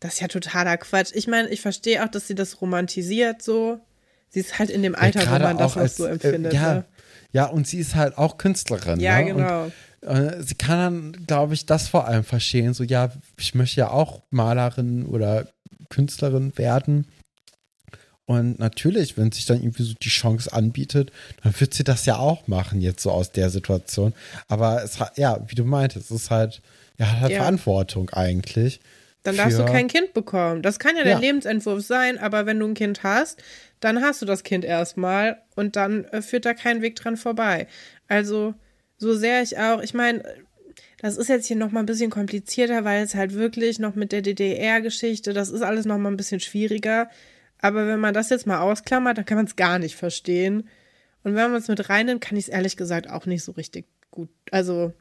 das ist ja totaler Quatsch. Ich meine, ich verstehe auch, dass sie das romantisiert so. Sie ist halt in dem Alter, wo gerade man das auch als, so empfindet. Äh, ja, ne? ja, und sie ist halt auch Künstlerin. Ja, ne? genau. Und, äh, sie kann dann, glaube ich, das vor allem verstehen. So, ja, ich möchte ja auch Malerin oder Künstlerin werden. Und natürlich, wenn sich dann irgendwie so die Chance anbietet, dann wird sie das ja auch machen, jetzt so aus der Situation. Aber es hat, ja, wie du meintest, es ist halt, ja, hat halt Ja. Verantwortung eigentlich. Dann darfst du kein Kind bekommen. Das kann ja der Ja. Lebensentwurf sein, aber wenn du ein Kind hast, dann hast du das Kind erstmal und dann äh, führt da kein Weg dran vorbei. Also, so sehr ich auch, ich meine, das ist jetzt hier nochmal ein bisschen komplizierter, weil es halt wirklich noch mit der DDR-Geschichte, das ist alles nochmal ein bisschen schwieriger. Aber wenn man das jetzt mal ausklammert, dann kann man es gar nicht verstehen. Und wenn man es mit reinnimmt, kann ich es ehrlich gesagt auch nicht so richtig gut. Also,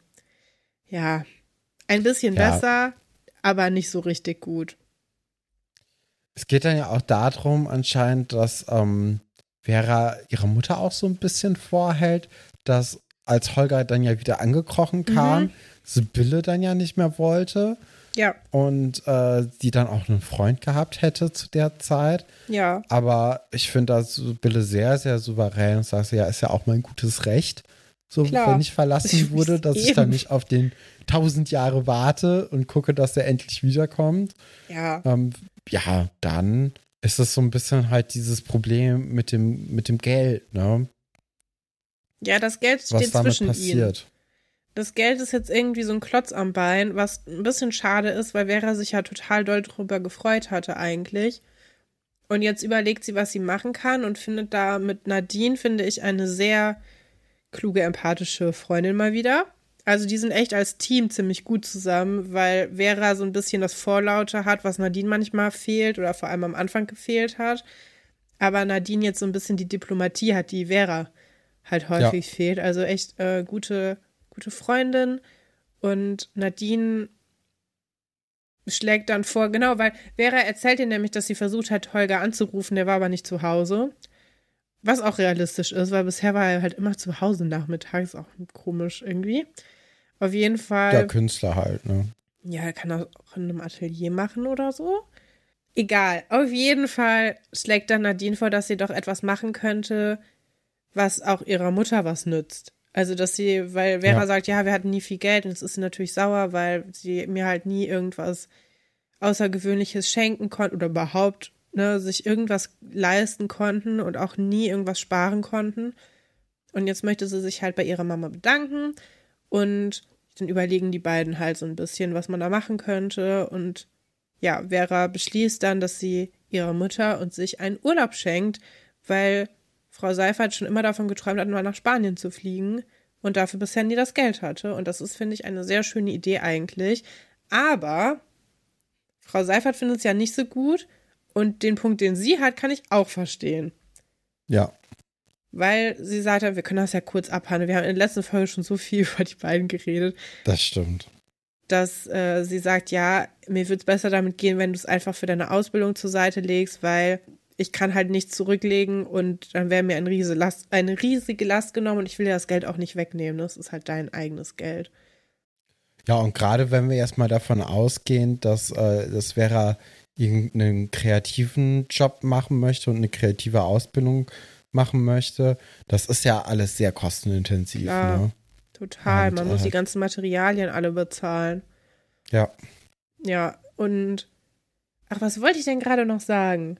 ja, ein bisschen Ja. besser, aber nicht so richtig gut. Es geht dann ja auch darum, anscheinend, dass ähm, Vera ihre Mutter auch so ein bisschen vorhält, dass als Holger dann ja wieder angekrochen kam, Mhm. Sibylle dann ja nicht mehr wollte Ja, und äh, sie dann auch einen Freund gehabt hätte zu der Zeit. ja, Aber ich finde da Sibylle sehr, sehr souverän und sagt, ja, ist ja auch mein gutes Recht. So, Klar. wenn ich verlassen wurde, dass ich dann Eben. nicht auf den tausend Jahre warte und gucke, dass er endlich wiederkommt ja. ähm, ja, dann ist es so ein bisschen halt dieses Problem mit dem, mit dem Geld, ne? Ja, das Geld Was steht damit zwischen ihnen. passiert. Das Geld ist jetzt irgendwie so ein Klotz am Bein, was ein bisschen schade ist, weil Vera sich ja total doll drüber gefreut hatte eigentlich. Und jetzt überlegt sie, was sie machen kann und findet da mit Nadine, finde ich, eine sehr kluge, empathische Freundin mal wieder. Also die sind echt als Team ziemlich gut zusammen, weil Vera so ein bisschen das Vorlaute hat, was Nadine manchmal fehlt oder vor allem am Anfang gefehlt hat. Aber Nadine jetzt so ein bisschen die Diplomatie hat, die Vera halt häufig fehlt. Also echt äh, gute, gute Freundin. Und Nadine schlägt dann vor, genau, weil Vera erzählt ihr nämlich, dass sie versucht hat, Holger anzurufen, der war aber nicht zu Hause. Was auch realistisch ist, weil bisher war er halt immer zu Hause nachmittags, auch komisch irgendwie. Auf jeden Fall. Ja, Künstler halt, ne? Ja, er kann das auch in einem Atelier machen oder so. Egal. Auf jeden Fall schlägt dann Nadine vor, dass sie doch etwas machen könnte, was auch ihrer Mutter was nützt. Also, dass sie, weil Vera Ja. sagt, ja, wir hatten nie viel Geld und jetzt ist sie natürlich sauer, weil sie mir halt nie irgendwas Außergewöhnliches schenken konnten oder überhaupt ne, sich irgendwas leisten konnten und auch nie irgendwas sparen konnten. Und jetzt möchte sie sich halt bei ihrer Mama bedanken und dann überlegen die beiden halt so ein bisschen, was man da machen könnte. Und ja, Vera beschließt dann, dass sie ihrer Mutter und sich einen Urlaub schenkt, weil Frau Seifert schon immer davon geträumt hat, mal nach Spanien zu fliegen und dafür bisher nie das Geld hatte. Und das ist, finde ich, eine sehr schöne Idee eigentlich. Aber Frau Seifert findet es ja nicht so gut. Und den Punkt, den sie hat, kann ich auch verstehen. Ja. Weil sie sagt, wir können das ja kurz abhandeln. Wir haben in der letzten Folge schon so viel über die beiden geredet, Das stimmt. dass äh, sie sagt, ja, mir würde es besser damit gehen, wenn du es einfach für deine Ausbildung zur Seite legst, weil ich kann halt nichts zurücklegen und dann wäre mir ein riese Last, eine riesige Last genommen und ich will dir das Geld auch nicht wegnehmen. Das ist halt dein eigenes Geld. Ja, und gerade wenn wir erstmal davon ausgehen, dass äh, das Vera irgendeinen kreativen Job machen möchte und eine kreative Ausbildung machen möchte, das ist ja alles sehr kostenintensiv, Klar. ne? Total. Und, Man muss äh, die ganzen Materialien alle bezahlen. Ja. Ja, und ach, was wollte ich denn gerade noch sagen?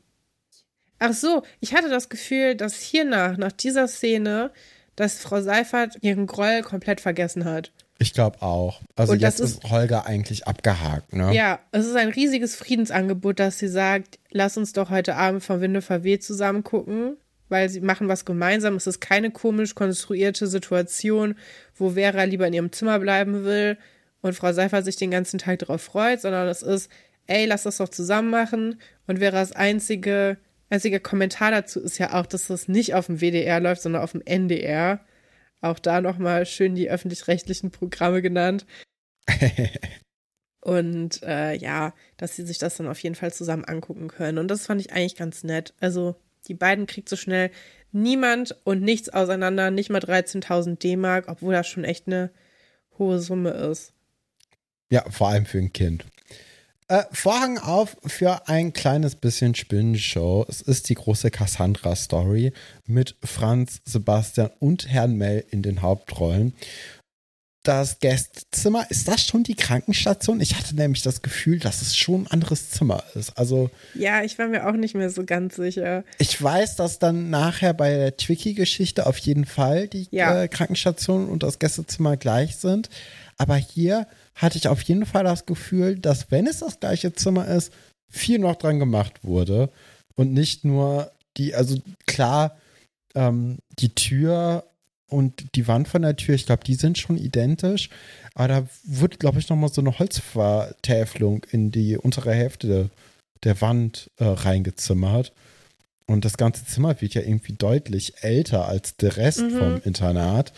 Ach so, ich hatte das Gefühl, dass hiernach, nach dieser Szene, dass Frau Seifert ihren Groll komplett vergessen hat. Ich glaube auch. Also Und jetzt ist, Holger eigentlich abgehakt, ne? Ja, es ist ein riesiges Friedensangebot, dass sie sagt, lass uns doch heute Abend vom Winde verweht zusammen gucken, weil sie machen was gemeinsam. Es ist keine komisch konstruierte Situation, wo Vera lieber in ihrem Zimmer bleiben will und Frau Seifert sich den ganzen Tag darauf freut, sondern es ist ey, lass das doch zusammen machen. Und Veras einzige, einziger Kommentar dazu ist ja auch, dass das nicht auf dem WDR läuft, sondern auf dem NDR. Auch da nochmal schön die öffentlich-rechtlichen Programme genannt. Und äh, ja, dass sie sich das dann auf jeden Fall zusammen angucken können. Und das fand ich eigentlich ganz nett. Also die beiden kriegt so schnell niemand und nichts auseinander, nicht mal 13.000 D-Mark, obwohl das schon echt eine hohe Summe ist. Ja, vor allem für ein Kind. Äh, Vorhang auf für ein kleines bisschen Spinnenshow. Es ist die große Cassandra-Story mit Franz, Sebastian und Herrn Mell in den Hauptrollen. Das Gästezimmer, ist das schon die Krankenstation? Ich hatte nämlich das Gefühl, dass es schon ein anderes Zimmer ist. Also. Ja, ich war mir auch nicht mehr so ganz sicher. Ich weiß, dass dann nachher bei der Twiki-Geschichte auf jeden Fall die ja. äh, Krankenstation und das Gästezimmer gleich sind. Aber hier hatte ich auf jeden Fall das Gefühl, dass wenn es das gleiche Zimmer ist, viel noch dran gemacht wurde und nicht nur die, also klar, ähm, die Tür und die Wand von der Tür, ich glaube, die sind schon identisch, aber da wird, glaube ich, nochmal so eine Holzvertäfelung in die untere Hälfte der Wand äh, reingezimmert. Und das ganze Zimmer wird ja irgendwie deutlich älter als der Rest mhm. vom Internat.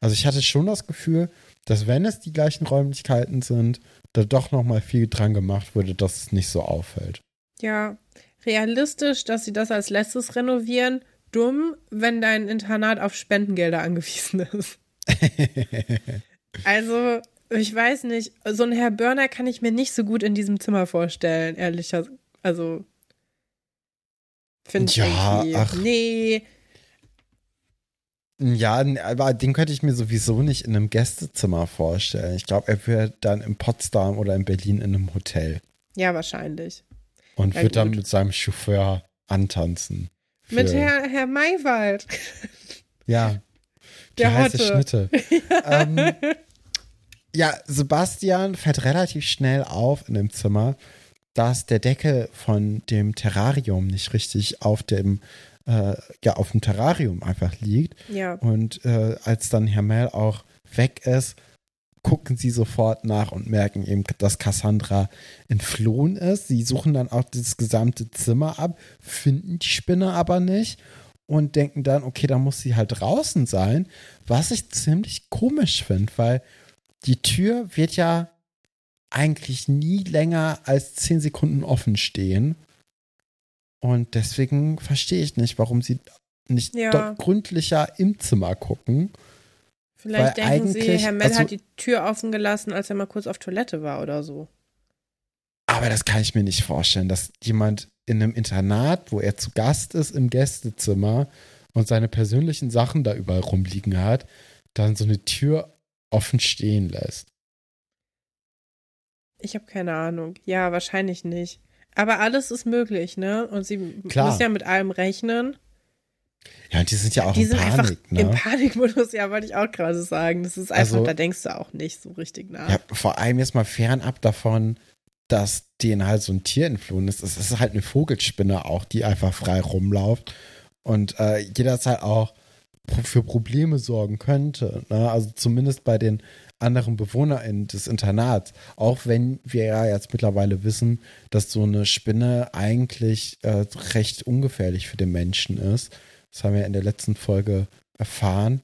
Also ich hatte schon das Gefühl, dass wenn es die gleichen Räumlichkeiten sind, da doch noch mal viel dran gemacht wurde, dass es nicht so auffällt. Ja, realistisch, dass sie das als letztes renovieren. Dumm, wenn dein Internat auf Spendengelder angewiesen ist. also, ich weiß nicht, so ein Herr Börner kann ich mir nicht so gut in diesem Zimmer vorstellen, ehrlicher. Also, finde ich ja, irgendwie. Ach. Nee, ja, aber den könnte ich mir sowieso nicht in einem Gästezimmer vorstellen. Ich glaube, er wäre dann in Potsdam oder in Berlin in einem Hotel. Ja, wahrscheinlich. Und ja, wird gut. dann mit seinem Chauffeur antanzen. Mit Herr, Herr Maywald. Ja. Die Der heiße Hotte. Schnitte. ähm, ja, Sebastian fällt relativ schnell auf in dem Zimmer, dass der Deckel von dem Terrarium nicht richtig auf dem äh, ja auf dem Terrarium einfach liegt. Ja. Und äh, als dann Herr Mel auch weg ist, gucken sie sofort nach und merken eben, dass Cassandra entflohen ist. Sie suchen dann auch das gesamte Zimmer ab, finden die Spinne aber nicht und denken dann, okay, da muss sie halt draußen sein, was ich ziemlich komisch finde, weil die Tür wird ja eigentlich nie länger als zehn Sekunden offen stehen. Und deswegen verstehe ich nicht, warum sie nicht ja. dort gründlicher im Zimmer gucken. Vielleicht Weil denken sie, Herr Mell also, hat die Tür offen gelassen, als er mal kurz auf Toilette war oder so. Aber das kann ich mir nicht vorstellen, dass jemand in einem Internat, wo er zu Gast ist, im Gästezimmer und seine persönlichen Sachen da überall rumliegen hat, dann so eine Tür offen stehen lässt. Ich habe keine Ahnung. Ja, wahrscheinlich nicht. Aber alles ist möglich, ne? Und sie Klar. müssen ja mit allem rechnen. Ja, und die sind ja auch die in Panik, einfach ne? Im Panikmodus, ja, wollte ich auch gerade sagen. Das ist einfach, also, da denkst du auch nicht so richtig nach. Ja, vor allem jetzt mal fernab davon, dass denen halt so ein Tier entflohen ist. Es ist halt eine Vogelspinne auch, die einfach frei rumläuft und äh, jederzeit auch für Probleme sorgen könnte. Ne? Also zumindest bei den anderen BewohnerInnen des Internats. Auch wenn wir ja jetzt mittlerweile wissen, dass so eine Spinne eigentlich äh, recht ungefährlich für den Menschen ist. Das haben wir in der letzten Folge erfahren.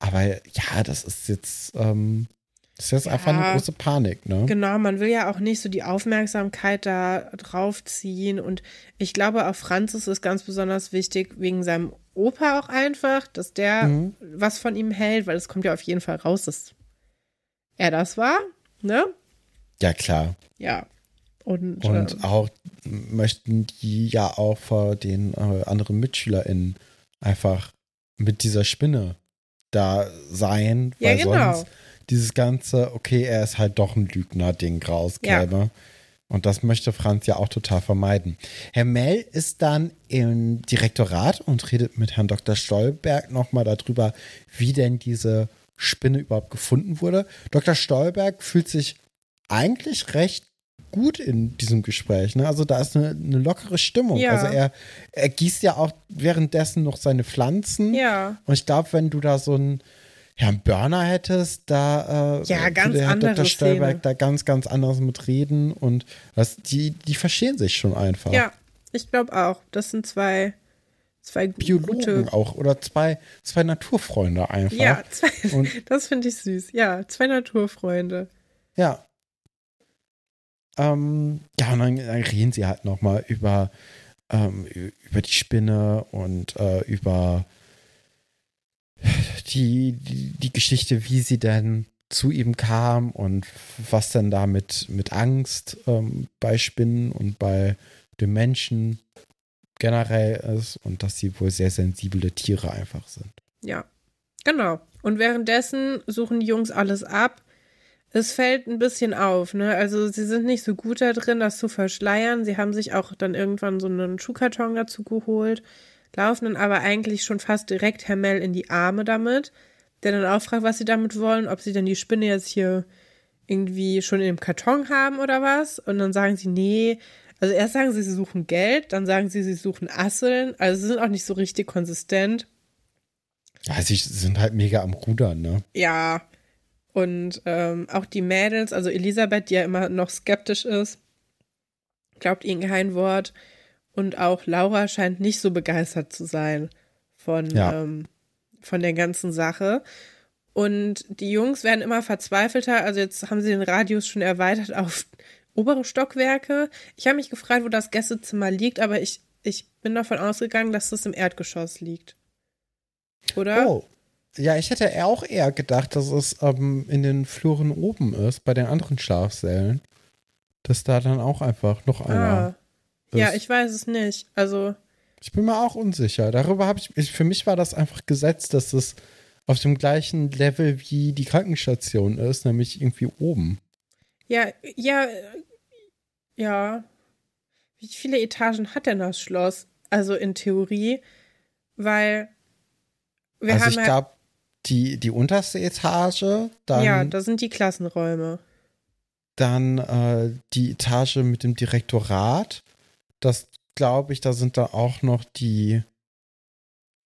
Aber ja, das ist jetzt, ähm, das ist jetzt ja, einfach eine große Panik, ne? Genau, man will ja auch nicht so die Aufmerksamkeit da drauf ziehen. Und ich glaube, auch Franzis ist ganz besonders wichtig, wegen seinem Opa auch einfach, dass der mhm. was von ihm hält, weil es kommt ja auf jeden Fall raus, dass er das war, ne? Ja, klar. Ja. Und, und ähm, auch möchten die ja auch vor den äh, anderen MitschülerInnen einfach mit dieser Spinne da sein, weil ja, genau. sonst dieses ganze, okay, er ist halt doch ein Lügner-Ding rauskäme. Ja. Und das möchte Franz ja auch total vermeiden. Herr Mell ist dann im Direktorat und redet mit Herrn Dr. Stolberg nochmal darüber, wie denn diese Spinne überhaupt gefunden wurde. Dr. Stolberg fühlt sich eigentlich recht gut in diesem Gespräch. Ne? Also da ist eine, eine lockere Stimmung. Ja. Also er, er gießt ja auch währenddessen noch seine Pflanzen. Ja. Und ich glaube, wenn du da so ein Herrn Börner hättest, da äh, Ja, ganz Herr andere Dr. Szene. da ganz, ganz anders mit reden und was, die, die verstehen sich schon einfach. Ja, ich glaube auch. Das sind zwei, zwei Biologen gute. auch oder zwei, zwei Naturfreunde einfach. Ja, zwei, Und- das finde ich süß. Ja, zwei Naturfreunde. Ja. Ähm, ja, und dann, dann reden sie halt nochmal über, ähm, über die Spinne und äh, über die, die, die Geschichte, wie sie denn zu ihm kam und was denn da mit, mit Angst ähm, bei Spinnen und bei den Menschen generell ist und dass sie wohl sehr sensible Tiere einfach sind. Ja, genau. Und währenddessen suchen die Jungs alles ab. Es fällt ein bisschen auf, ne? Also sie sind nicht so gut da drin, das zu verschleiern. Sie haben sich auch dann irgendwann so einen Schuhkarton dazu geholt, laufen dann aber eigentlich schon fast direkt Herr Mell in die Arme damit, der dann auch fragt, was sie damit wollen, ob sie denn die Spinne jetzt hier irgendwie schon in dem Karton haben oder was. Und dann sagen sie, nee. Also erst sagen sie, sie suchen Geld, dann sagen sie, sie suchen Asseln. Also sie sind auch nicht so richtig konsistent. Ja, sie sind halt mega am Rudern, ne? Ja. Und ähm, auch die Mädels, also Elisabeth, die ja immer noch skeptisch ist, glaubt ihnen kein Wort. Und auch Laura scheint nicht so begeistert zu sein von, Ja. ähm, von der ganzen Sache. Und die Jungs werden immer verzweifelter. Also jetzt haben sie den Radius schon erweitert auf obere Stockwerke. Ich habe mich gefragt, wo das Gästezimmer liegt, aber ich, ich bin davon ausgegangen, dass das im Erdgeschoss liegt. Oder? Oh. Ja, ich hätte auch eher gedacht, dass es ähm, in den Fluren oben ist, bei den anderen Schlafsälen. Dass da dann auch einfach noch einer. Ah. Ja, ist. ich weiß es nicht. Also, Ich bin mir auch unsicher. Darüber habe ich, ich, für mich war das einfach gesetzt, dass es auf dem gleichen Level wie die Krankenstation ist, nämlich irgendwie oben. ja, ja, ja. Wie viele Etagen hat denn das Schloss? Also in Theorie, weil wir also haben ich ja, glaube, die, die unterste Etage, dann, ja, da sind die Klassenräume. dann äh, die Etage mit dem Direktorat. Das glaube ich, da sind da auch noch die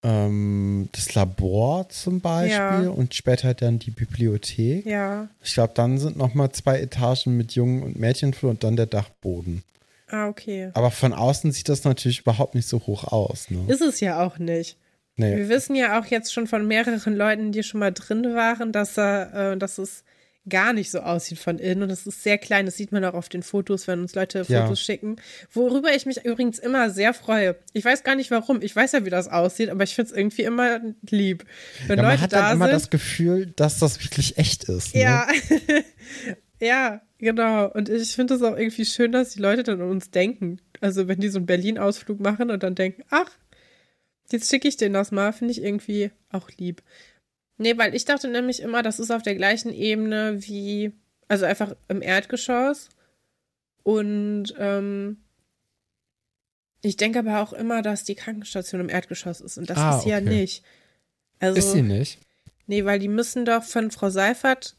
ähm, das Labor zum Beispiel Ja. und später dann die Bibliothek. Ja, Ich glaube, dann sind noch mal zwei Etagen mit Jungen- und Mädchenflur und dann der Dachboden. ah, okay. Aber von außen sieht das natürlich überhaupt nicht so hoch aus. Ne? Ist es ja auch nicht. Nee. Wir wissen ja auch jetzt schon von mehreren Leuten, die schon mal drin waren, dass, er, äh, dass es gar nicht so aussieht von innen und es ist sehr klein. Das sieht man auch auf den Fotos, wenn uns Leute Ja. Fotos schicken. Worüber ich mich übrigens immer sehr freue. Ich weiß gar nicht warum. Ich weiß ja, wie das aussieht, aber ich finde es irgendwie immer lieb. Wenn Ja, man Leute hat da dann immer sind. das Gefühl, dass das wirklich echt ist. Ne? ja. ja, genau. Und ich finde es auch irgendwie schön, dass die Leute dann an uns denken. Also wenn die so einen Berlin-Ausflug machen und dann denken, ach, jetzt schicke ich denen das mal, finde ich irgendwie auch lieb. Nee, weil ich dachte nämlich immer, das ist auf der gleichen Ebene wie, also einfach im Erdgeschoss. Und ähm, ich denke aber auch immer, dass die Krankenstation im Erdgeschoss ist. Und das Ah, ist sie ja okay. nicht. Also, Ist sie nicht? nee, weil die müssen doch von Frau Seifert,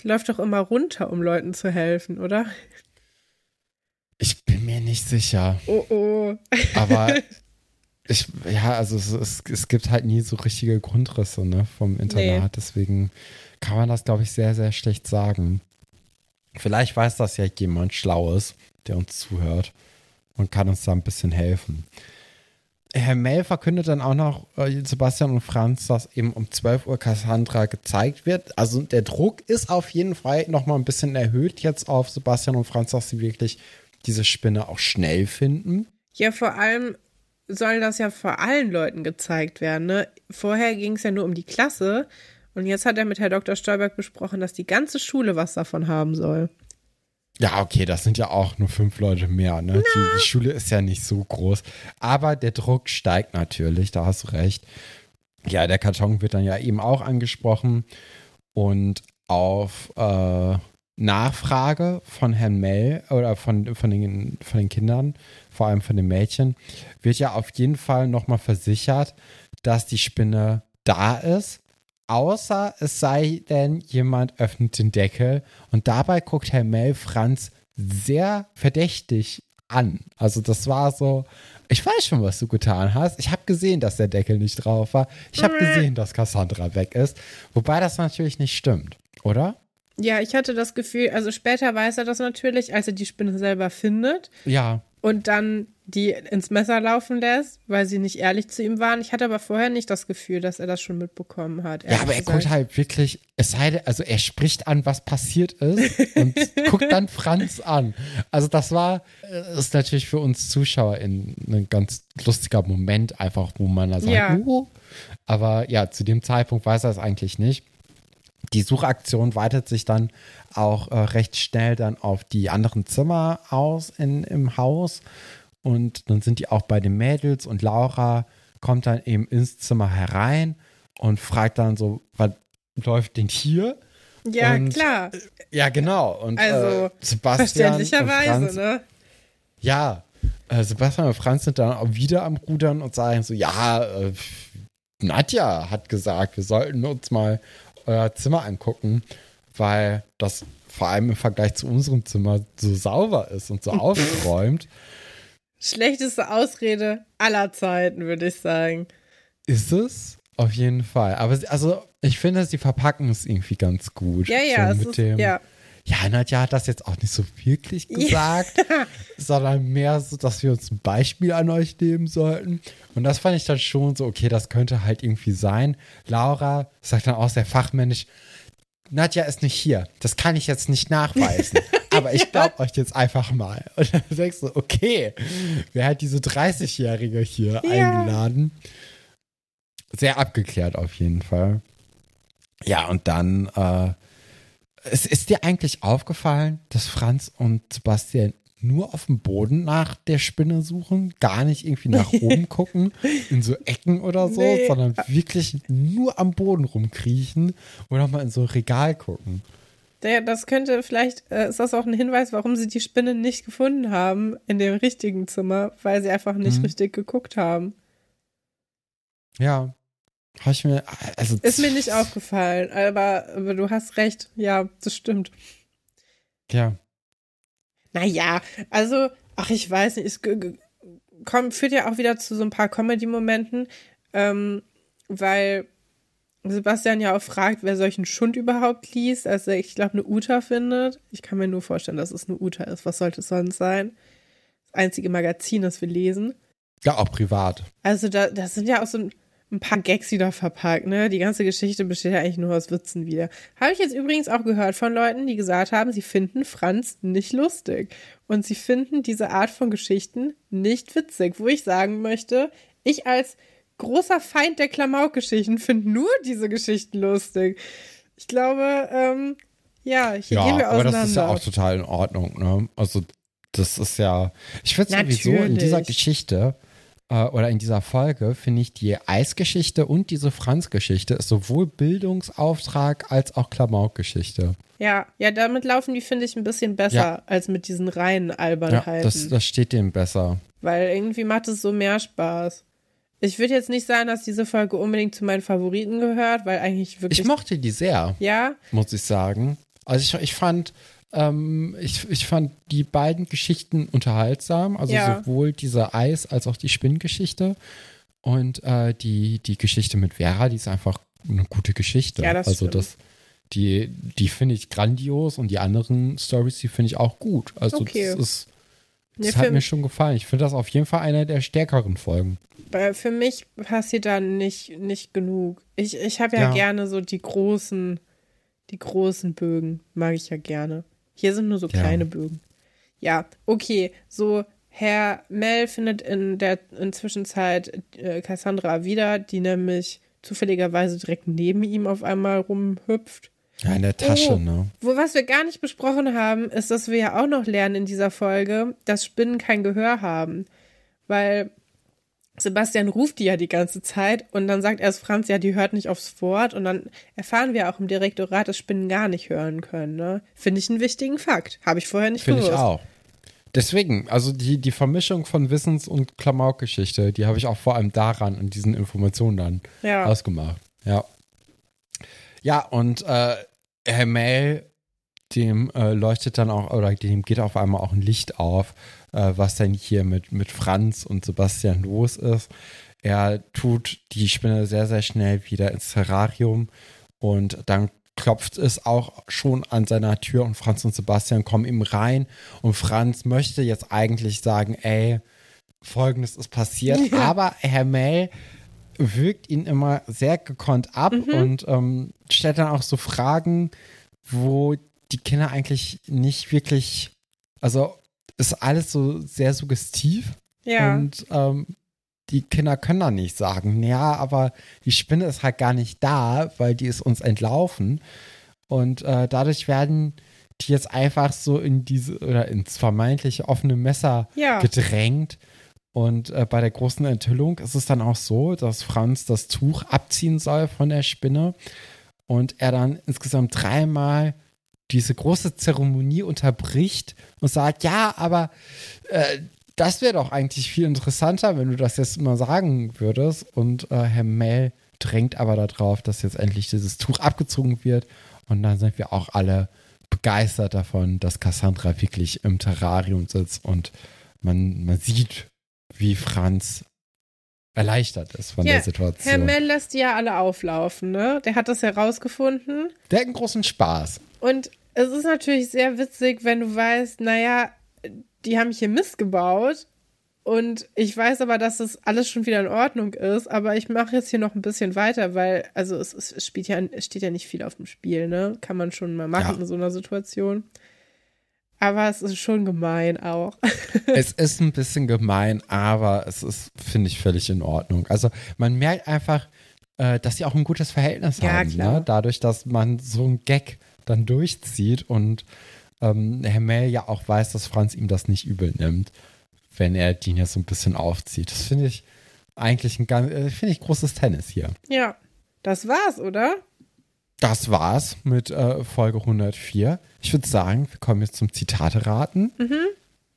die läuft doch immer runter, um Leuten zu helfen, oder? Ich bin mir nicht sicher. Oh, oh. Aber ich, ja, also es, es, es gibt halt nie so richtige Grundrisse ne, vom Internat. Nee. Deswegen kann man das, glaube ich, sehr, sehr schlecht sagen. Vielleicht weiß das ja jemand Schlaues, der uns zuhört und kann uns da ein bisschen helfen. Herr Mell verkündet dann auch noch äh, Sebastian und Franz, dass eben um 12 Uhr Cassandra gezeigt wird. Also der Druck ist auf jeden Fall noch mal ein bisschen erhöht jetzt auf Sebastian und Franz, dass sie wirklich diese Spinne auch schnell finden. Ja, vor allem soll das ja vor allen Leuten gezeigt werden. Ne? Vorher ging es ja nur um die Klasse und jetzt hat er mit Herr Dr. Stolberg besprochen, dass die ganze Schule was davon haben soll. Ja, okay, das sind ja auch nur fünf Leute mehr. Ne? Die, die Schule ist ja nicht so groß. Aber der Druck steigt natürlich, da hast du recht. Ja, der Karton wird dann ja eben auch angesprochen. Und auf äh, Nachfrage von Herrn Mell oder von, von, den, von den Kindern, vor allem von den Mädchen, wird ja auf jeden Fall nochmal versichert, dass die Spinne da ist. Außer es sei denn, jemand öffnet den Deckel und dabei guckt Herr Mell Franz sehr verdächtig an. Also das war so, ich weiß schon, was du getan hast. Ich habe gesehen, dass der Deckel nicht drauf war. Ich habe gesehen, dass Cassandra weg ist. Wobei das natürlich nicht stimmt, oder? Ja, ich hatte das Gefühl, also später weiß er das natürlich, als er die Spinne selber findet. Ja. Und dann die ins Messer laufen lässt, weil sie nicht ehrlich zu ihm waren. Ich hatte aber vorher nicht das Gefühl, dass er das schon mitbekommen hat. Ja, aber er guckt halt wirklich, es sei denn, also er spricht an, was passiert ist und guckt dann Franz an. Also das war, das ist natürlich für uns Zuschauer in ein ganz lustiger Moment einfach, wo man da sagt, Ja. oh. aber ja, zu dem Zeitpunkt weiß er es eigentlich nicht. Die Suchaktion weitet sich dann auch äh, recht schnell dann auf die anderen Zimmer aus in, im Haus. Und dann sind die auch bei den Mädels und Laura kommt dann eben ins Zimmer herein und fragt dann so, was läuft denn hier? Ja, Und- klar. Ja, genau. Und Also, äh, Sebastian und Verständlicherweise, Franz, ne? ja, äh, Sebastian und Franz sind dann auch wieder am Rudern und sagen so, ja, äh, Nadja hat gesagt, wir sollten uns mal euer Zimmer angucken, weil das vor allem im Vergleich zu unserem Zimmer so sauber ist und so aufgeräumt. Schlechteste Ausrede aller Zeiten, würde ich sagen. Ist es? Auf jeden Fall. Aber sie- also, ich finde, sie verpacken es irgendwie ganz gut. Ja, ja, so mit ist, dem, ja. Ja, Nadja hat das jetzt auch nicht so wirklich gesagt, sondern mehr so, dass wir uns ein Beispiel an euch nehmen sollten. Und das fand ich dann schon so, okay, das könnte halt irgendwie sein. Laura sagt dann auch sehr fachmännisch, Nadja ist nicht hier. Das kann ich jetzt nicht nachweisen. Aber ich glaube euch jetzt einfach mal. Und dann denkst du, okay, wer hat diese 30-Jährige hier Ja. eingeladen? Sehr abgeklärt auf jeden Fall. Ja, und dann äh, es ist dir eigentlich aufgefallen, dass Franz und Sebastian nur auf dem Boden nach der Spinne suchen, gar nicht irgendwie nach oben gucken, in so Ecken oder so, Nee. sondern wirklich nur am Boden rumkriechen oder mal in so ein Regal gucken. Das könnte vielleicht, äh, ist das auch ein Hinweis, warum sie die Spinne nicht gefunden haben in dem richtigen Zimmer, weil sie einfach nicht Mhm. richtig geguckt haben. Ja, habe ich mir, also Ist mir nicht aufgefallen, aber, aber du hast recht. Ja, das stimmt. Ja, Naja, also, ach, ich weiß nicht, es kommt, führt ja auch wieder zu so ein paar Comedy-Momenten, ähm, weil Sebastian ja auch fragt, wer solchen Schund überhaupt liest, als er, ich glaube, eine Uta findet. Ich kann mir nur vorstellen, dass es eine Uta ist. Was sollte es sonst sein? Das einzige Magazin, das wir lesen. ja auch privat. Also da, das sind ja auch so ein, ein paar Gags wieder verpackt, ne? Die ganze Geschichte besteht ja eigentlich nur aus Witzen wieder. Habe ich jetzt übrigens auch gehört von Leuten, die gesagt haben, sie finden Franz nicht lustig. Und sie finden diese Art von Geschichten nicht witzig. Wo ich sagen möchte, ich als großer Feind der Klamauk-Geschichten finde nur diese Geschichten lustig. Ich glaube, ähm, ja, hier Ja, gehen wir aber auseinander. das ist ja auch total in Ordnung, ne? Also, das ist ja, ich finde sowieso in dieser. Geschichte äh, oder in dieser Folge, finde ich die Eisgeschichte und diese Franz-Geschichte ist sowohl Bildungsauftrag als auch Klamauk-Geschichte. ja, ja, damit laufen die, finde ich, ein bisschen besser Ja. als mit diesen reinen Ja, Albernheiten. das, das steht dem besser. Weil irgendwie macht es so mehr Spaß. Ich würde jetzt nicht sagen, dass diese Folge unbedingt zu meinen Favoriten gehört, weil eigentlich wirklich. Ich mochte die sehr, ja, muss ich sagen. Also ich, ich fand, ähm, ich, ich fand die beiden Geschichten unterhaltsam, also Ja. sowohl diese Eis- als auch die Spinngeschichte. Und äh, die, die Geschichte mit Vera, die ist einfach eine gute Geschichte. Ja, das also stimmt. das, die, die finde ich grandios und die anderen Stories, die finde ich auch gut. Also Okay. das ist, das Nee, hat mir schon gefallen. Ich finde das auf jeden Fall eine der stärkeren Folgen. für mich passiert da nicht, nicht genug. Ich, ich habe ja, Ja. gerne so die großen, die großen Bögen, mag ich ja gerne. Hier sind nur so Ja. kleine Bögen. Ja, okay, so Herr Mel findet in der Inzwischenzeit äh, Cassandra wieder, die nämlich zufälligerweise direkt neben ihm auf einmal rumhüpft. Ja, in der Tasche, Oh. ne? Wo was wir gar nicht besprochen haben, ist, dass wir ja auch noch lernen in dieser Folge, dass Spinnen kein Gehör haben. Weil Sebastian ruft die ja die ganze Zeit und dann sagt erst Franz, ja, die hört nicht aufs Wort und dann erfahren wir auch im Direktorat, dass Spinnen gar nicht hören können. Ne? Finde ich einen wichtigen Fakt. Habe ich vorher nicht Finde ich gewusst. auch. Deswegen, also die, die Vermischung von Wissens- und Klamauk-Geschichte, die habe ich auch vor allem daran und diesen Informationen dann Ja. ausgemacht. Ja. Ja, und äh, Herr Mel, dem äh, leuchtet dann auch, oder dem geht auf einmal auch ein Licht auf, äh, was denn hier mit, mit Franz und Sebastian los ist. Er tut die Spinne sehr, sehr schnell wieder ins Terrarium und dann klopft es auch schon an seiner Tür und Franz und Sebastian kommen ihm rein und Franz möchte jetzt eigentlich sagen, ey, folgendes ist passiert, ja. aber Herr Mel wirkt ihn immer sehr gekonnt ab mhm. und ähm, stellt dann auch so Fragen, wo die Kinder eigentlich nicht wirklich, also ist alles so sehr suggestiv. Ja. Und ähm, die Kinder können dann nicht sagen, ja, aber die Spinne ist halt gar nicht da, weil die ist uns entlaufen. Und äh, dadurch werden die jetzt einfach so in diese oder ins vermeintlich offene Messer ja. gedrängt. Und äh, bei der großen Enthüllung ist es dann auch so, dass Franz das Tuch abziehen soll von der Spinne und er dann insgesamt dreimal diese große Zeremonie unterbricht und sagt, ja, aber äh, das wäre doch eigentlich viel interessanter, wenn du das jetzt mal sagen würdest. Und äh, Herr Mel drängt aber darauf, dass jetzt endlich dieses Tuch abgezogen wird. Und dann sind wir auch alle begeistert davon, dass Cassandra wirklich im Terrarium sitzt und man, man sieht, wie Franz erleichtert ist von ja, der Situation. Herr Mel lässt die ja alle auflaufen, ne? Der hat das herausgefunden. Der hat einen großen Spaß. Und es ist natürlich sehr witzig, wenn du weißt, naja, die haben hier Mist gebaut und ich weiß aber, dass das alles schon wieder in Ordnung ist, aber ich mache jetzt hier noch ein bisschen weiter, weil, also es, es, spielt ja, es steht ja nicht viel auf dem Spiel, ne? Kann man schon mal machen ja. in so einer Situation. Aber es ist schon gemein auch. es ist ein bisschen gemein, aber es ist, finde ich, völlig in Ordnung. Also man merkt einfach, äh, dass sie auch ein gutes Verhältnis ja, haben, ne? dadurch, dass man so einen Gag dann durchzieht und ähm, Herr Mel ja auch weiß, dass Franz ihm das nicht übel nimmt, wenn er den ja so ein bisschen aufzieht. Das finde ich eigentlich ein ganz, äh, finde ich großes Tennis hier. Ja, das war's, oder? Das war's mit äh, Folge 104. Ich würde sagen, wir kommen jetzt zum Zitate raten. Mhm.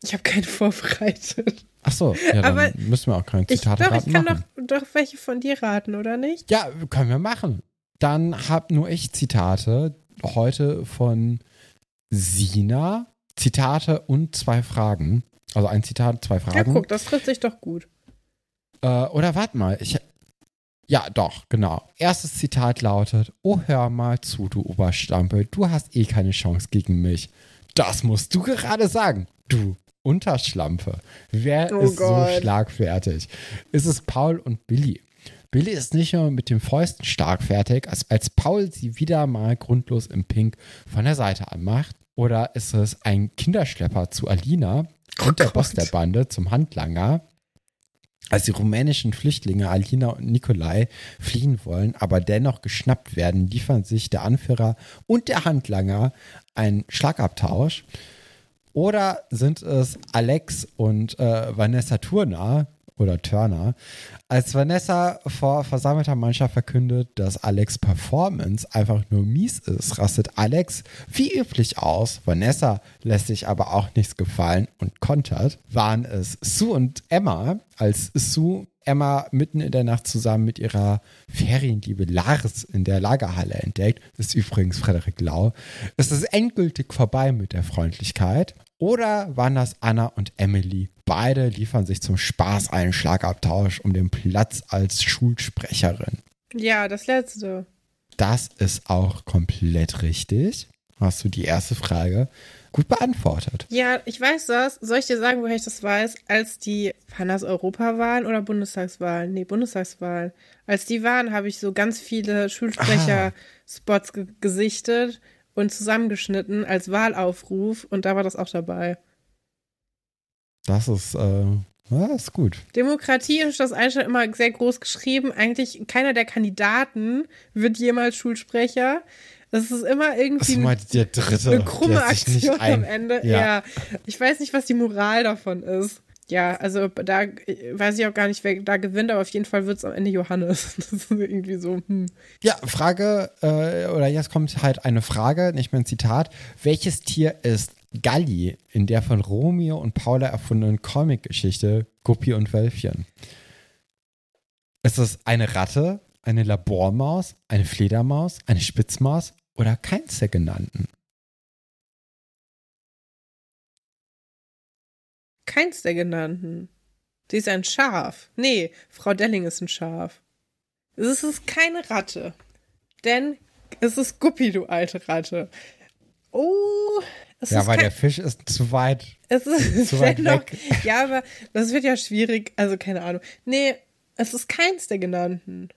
Ich habe keine vorbereitet. Ach so, ja, dann Aber müssen wir auch keine Zitate ich, doch, raten. Ich kann doch, doch welche von dir raten, oder nicht? Ja, können wir machen. Dann habe nur ich Zitate heute von Sina Zitate und zwei Fragen. Also ein Zitat, zwei Fragen. Ja, guck, das trifft sich doch gut. Äh, oder warte mal, ich. Ja, doch, genau. Erstes Zitat lautet: Oh, hör mal zu, du Oberstampel, du hast eh keine Chance gegen mich. Das musst du gerade sagen, du Unterschlampe. Wer oh ist Gott. so schlagfertig? Ist es Paul und Billy? Billy ist nicht nur mit den Fäusten stark fertig, als, als Paul sie wieder mal grundlos im Pink von der Seite anmacht. Oder ist es ein Kinderschlepper zu Alina und oh der Boss der Bande zum Handlanger? Als die rumänischen Flüchtlinge Alina und Nikolai fliehen wollen, aber dennoch geschnappt werden, liefern sich der Anführer und der Handlanger einen Schlagabtausch. Oder sind es Alex und äh, Vanessa Turner, oder Turner. Als Vanessa vor versammelter Mannschaft verkündet, dass Alex Performance einfach nur mies ist, rastet Alex wie üblich aus. Vanessa lässt sich aber auch nichts gefallen und kontert. Waren es Sue und Emma, als Sue Emma mitten in der Nacht zusammen mit ihrer Ferienliebe Lars in der Lagerhalle entdeckt, ist übrigens Frederik Lau, ist es endgültig vorbei mit der Freundlichkeit. Oder waren das Anna und Emily? Beide liefern sich zum Spaß einen Schlagabtausch um den Platz als Schulsprecherin. Ja, das letzte. Das ist auch komplett richtig. Hast du die erste Frage gut beantwortet. Ja, ich weiß das. Soll ich dir sagen, woher ich das weiß? Als die, waren das Europawahlen oder Bundestagswahlen? Nee, Bundestagswahlen. Als die waren, habe ich so ganz viele Schulsprecher-Spots ge gesichtet und zusammengeschnitten als Wahlaufruf und da war das auch dabei. Das ist, äh, das ist gut. Demokratie ist das Einstein immer sehr groß geschrieben. Eigentlich keiner der Kandidaten wird jemals Schulsprecher. Das ist immer irgendwie mal, der dritte, eine krumme Aktion am Ende. Ja. ja. Ich weiß nicht, was die Moral davon ist. Ja, also da weiß ich auch gar nicht, wer da gewinnt, aber auf jeden Fall wird es am Ende Johannes. Das ist irgendwie so. Hm. Ja, Frage, äh, oder jetzt kommt halt eine Frage, nicht mehr ein Zitat. Welches Tier ist Galli in der von Romeo und Paula erfundenen Comic-Geschichte Guppi und Wölfchen? Ist es eine Ratte, eine Labormaus, eine Fledermaus, eine Spitzmaus oder keins der genannten? Keins der genannten. Sie ist ein Schaf. Nee, Frau Delling ist ein Schaf. Es ist keine Ratte. Denn es ist Guppi, du alte Ratte. Oh, es Ja, ist weil kein, der Fisch ist zu weit. es ist zu weit dennoch- weg. Ja, aber das wird ja schwierig. Also keine Ahnung. Nee, es ist keins der genannten.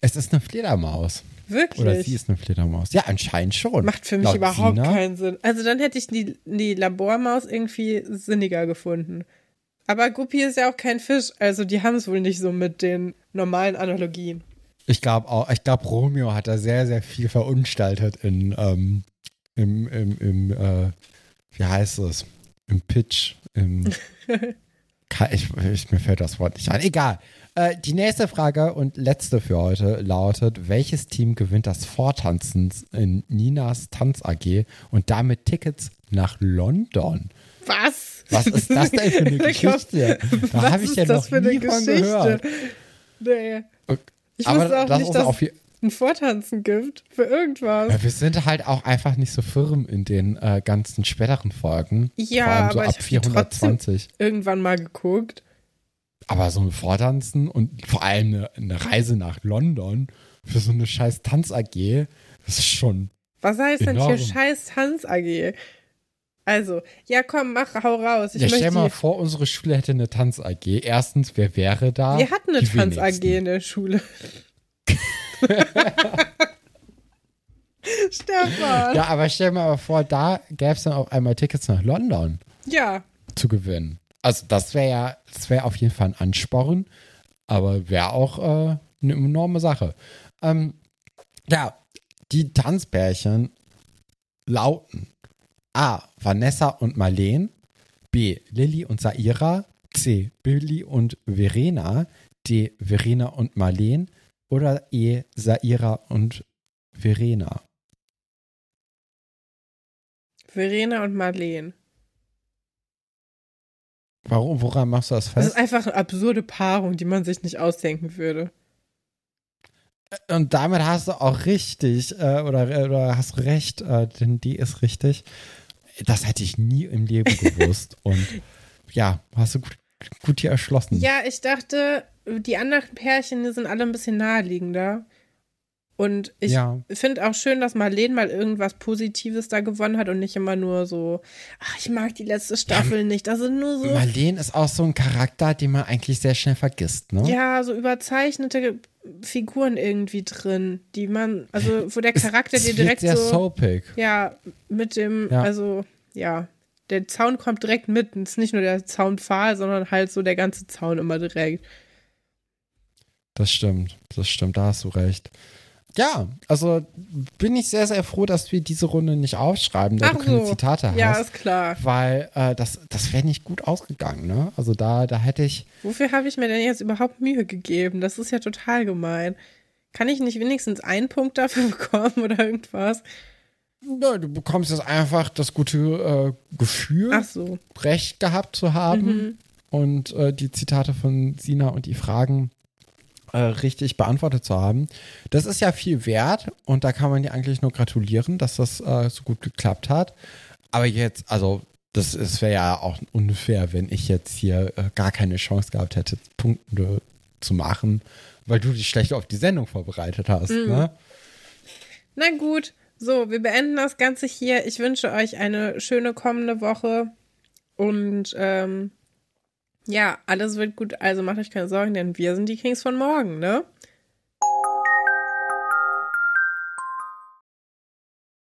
Es ist eine Fledermaus. Wirklich. Oder sie ist eine Fledermaus. Ja, anscheinend schon. Macht für mich Laut überhaupt Sina. keinen Sinn. Also dann hätte ich die, die Labormaus irgendwie sinniger gefunden. Aber Guppi ist ja auch kein Fisch, also die haben es wohl nicht so mit den normalen Analogien. Ich glaube auch, ich glaube, Romeo hat da sehr, sehr viel verunstaltet in, ähm, im, im, im, äh, wie heißt es? Im Pitch, im, Ka- ich, ich, mir fällt das Wort nicht ein. Egal. Äh, die nächste Frage und letzte für heute lautet: Welches Team gewinnt das Vortanzen in Ninas Tanz AG und damit Tickets nach London? Was? Was ist das denn für eine Geschichte? Da Was habe ich ist ja das noch für eine nie von Geschichte? gehört. Nee. Ich Aber wusste auch das nicht, ist dass auf ein Vortanzen gibt für irgendwas. Ja, wir sind halt auch einfach nicht so firm in den äh, ganzen späteren Folgen. Ja, Vor allem so aber ab ich hab die trotzdem- 420. Irgendwann mal geguckt. Aber so ein Vortanzen und vor allem eine, eine Reise nach London für so eine scheiß Tanz-AG, das ist schon. Was heißt denn Enorm. hier scheiß Tanz AG? Also, ja komm, mach, hau raus. Ich ja, stell möchte mal vor, unsere Schule hätte eine Tanz-AG. Erstens, wer wäre da? Wir hatten eine Die Tanz AG wenigsten. in der Schule. Stefan. Ja, aber stell mal vor, da gäbe es dann auf einmal Tickets nach London Ja. zu gewinnen. Also, das wäre ja, das wäre auf jeden Fall ein Ansporn, aber wäre auch äh, eine enorme Sache. Ähm, ja, die Tanzbärchen lauten A. Vanessa und Marleen, B. Lilly und Saira, C. Billy und Verena, D. Verena und Marleen oder E. Saira und Verena. Verena und Marleen. Warum, woran machst du das Das fest? ist einfach eine absurde Paarung, die man sich nicht ausdenken würde. Und damit hast du auch richtig, äh, oder, oder hast recht, äh, denn die ist richtig. Das hätte ich nie im Leben gewusst. Und ja, hast du gut, gut hier erschlossen. Ja, ich dachte, die anderen Pärchen die sind alle ein bisschen naheliegender. Und ich Ja. finde auch schön, dass Marleen mal irgendwas Positives da gewonnen hat und nicht immer nur so, ach, ich mag die letzte Staffel nicht. Das sind nur so, Marleen ist auch so ein Charakter, den man eigentlich sehr schnell vergisst, ne? ja, so überzeichnete Figuren irgendwie drin, die man, also wo der Charakter es dir wird direkt sehr so, soapig. ja, mit dem, Ja. also, ja, der Zaun kommt direkt mit. Es ist nicht nur der Zaunpfahl, sondern halt so der ganze Zaun immer direkt. Das stimmt, das stimmt, da hast du recht. Ja, also bin ich sehr, sehr froh, dass wir diese Runde nicht aufschreiben, da Ach du keine so. Zitate hast. Ja, ist klar. weil äh, das, das wäre nicht gut ausgegangen, ne? Also da, da hätte ich. Wofür habe ich mir denn jetzt überhaupt Mühe gegeben? Das ist ja total gemein. Kann ich nicht wenigstens einen Punkt dafür bekommen oder irgendwas? Du bekommst jetzt einfach das gute äh, Gefühl, so. recht gehabt zu haben Mhm. und äh, die Zitate von Sina und die Fragen äh, richtig beantwortet zu haben. Das ist ja viel wert und da kann man dir eigentlich nur gratulieren, dass das äh, so gut geklappt hat. Aber jetzt, also das, es wäre ja auch unfair, wenn ich jetzt hier äh, gar keine Chance gehabt hätte, Punkte zu machen, weil du dich schlecht auf die Sendung vorbereitet hast. Mhm. Ne? Na gut. So, wir beenden das Ganze hier. Ich wünsche euch eine schöne kommende Woche. Und ähm, ja, alles wird gut. Also macht euch keine Sorgen, denn wir sind die Kings von morgen, ne?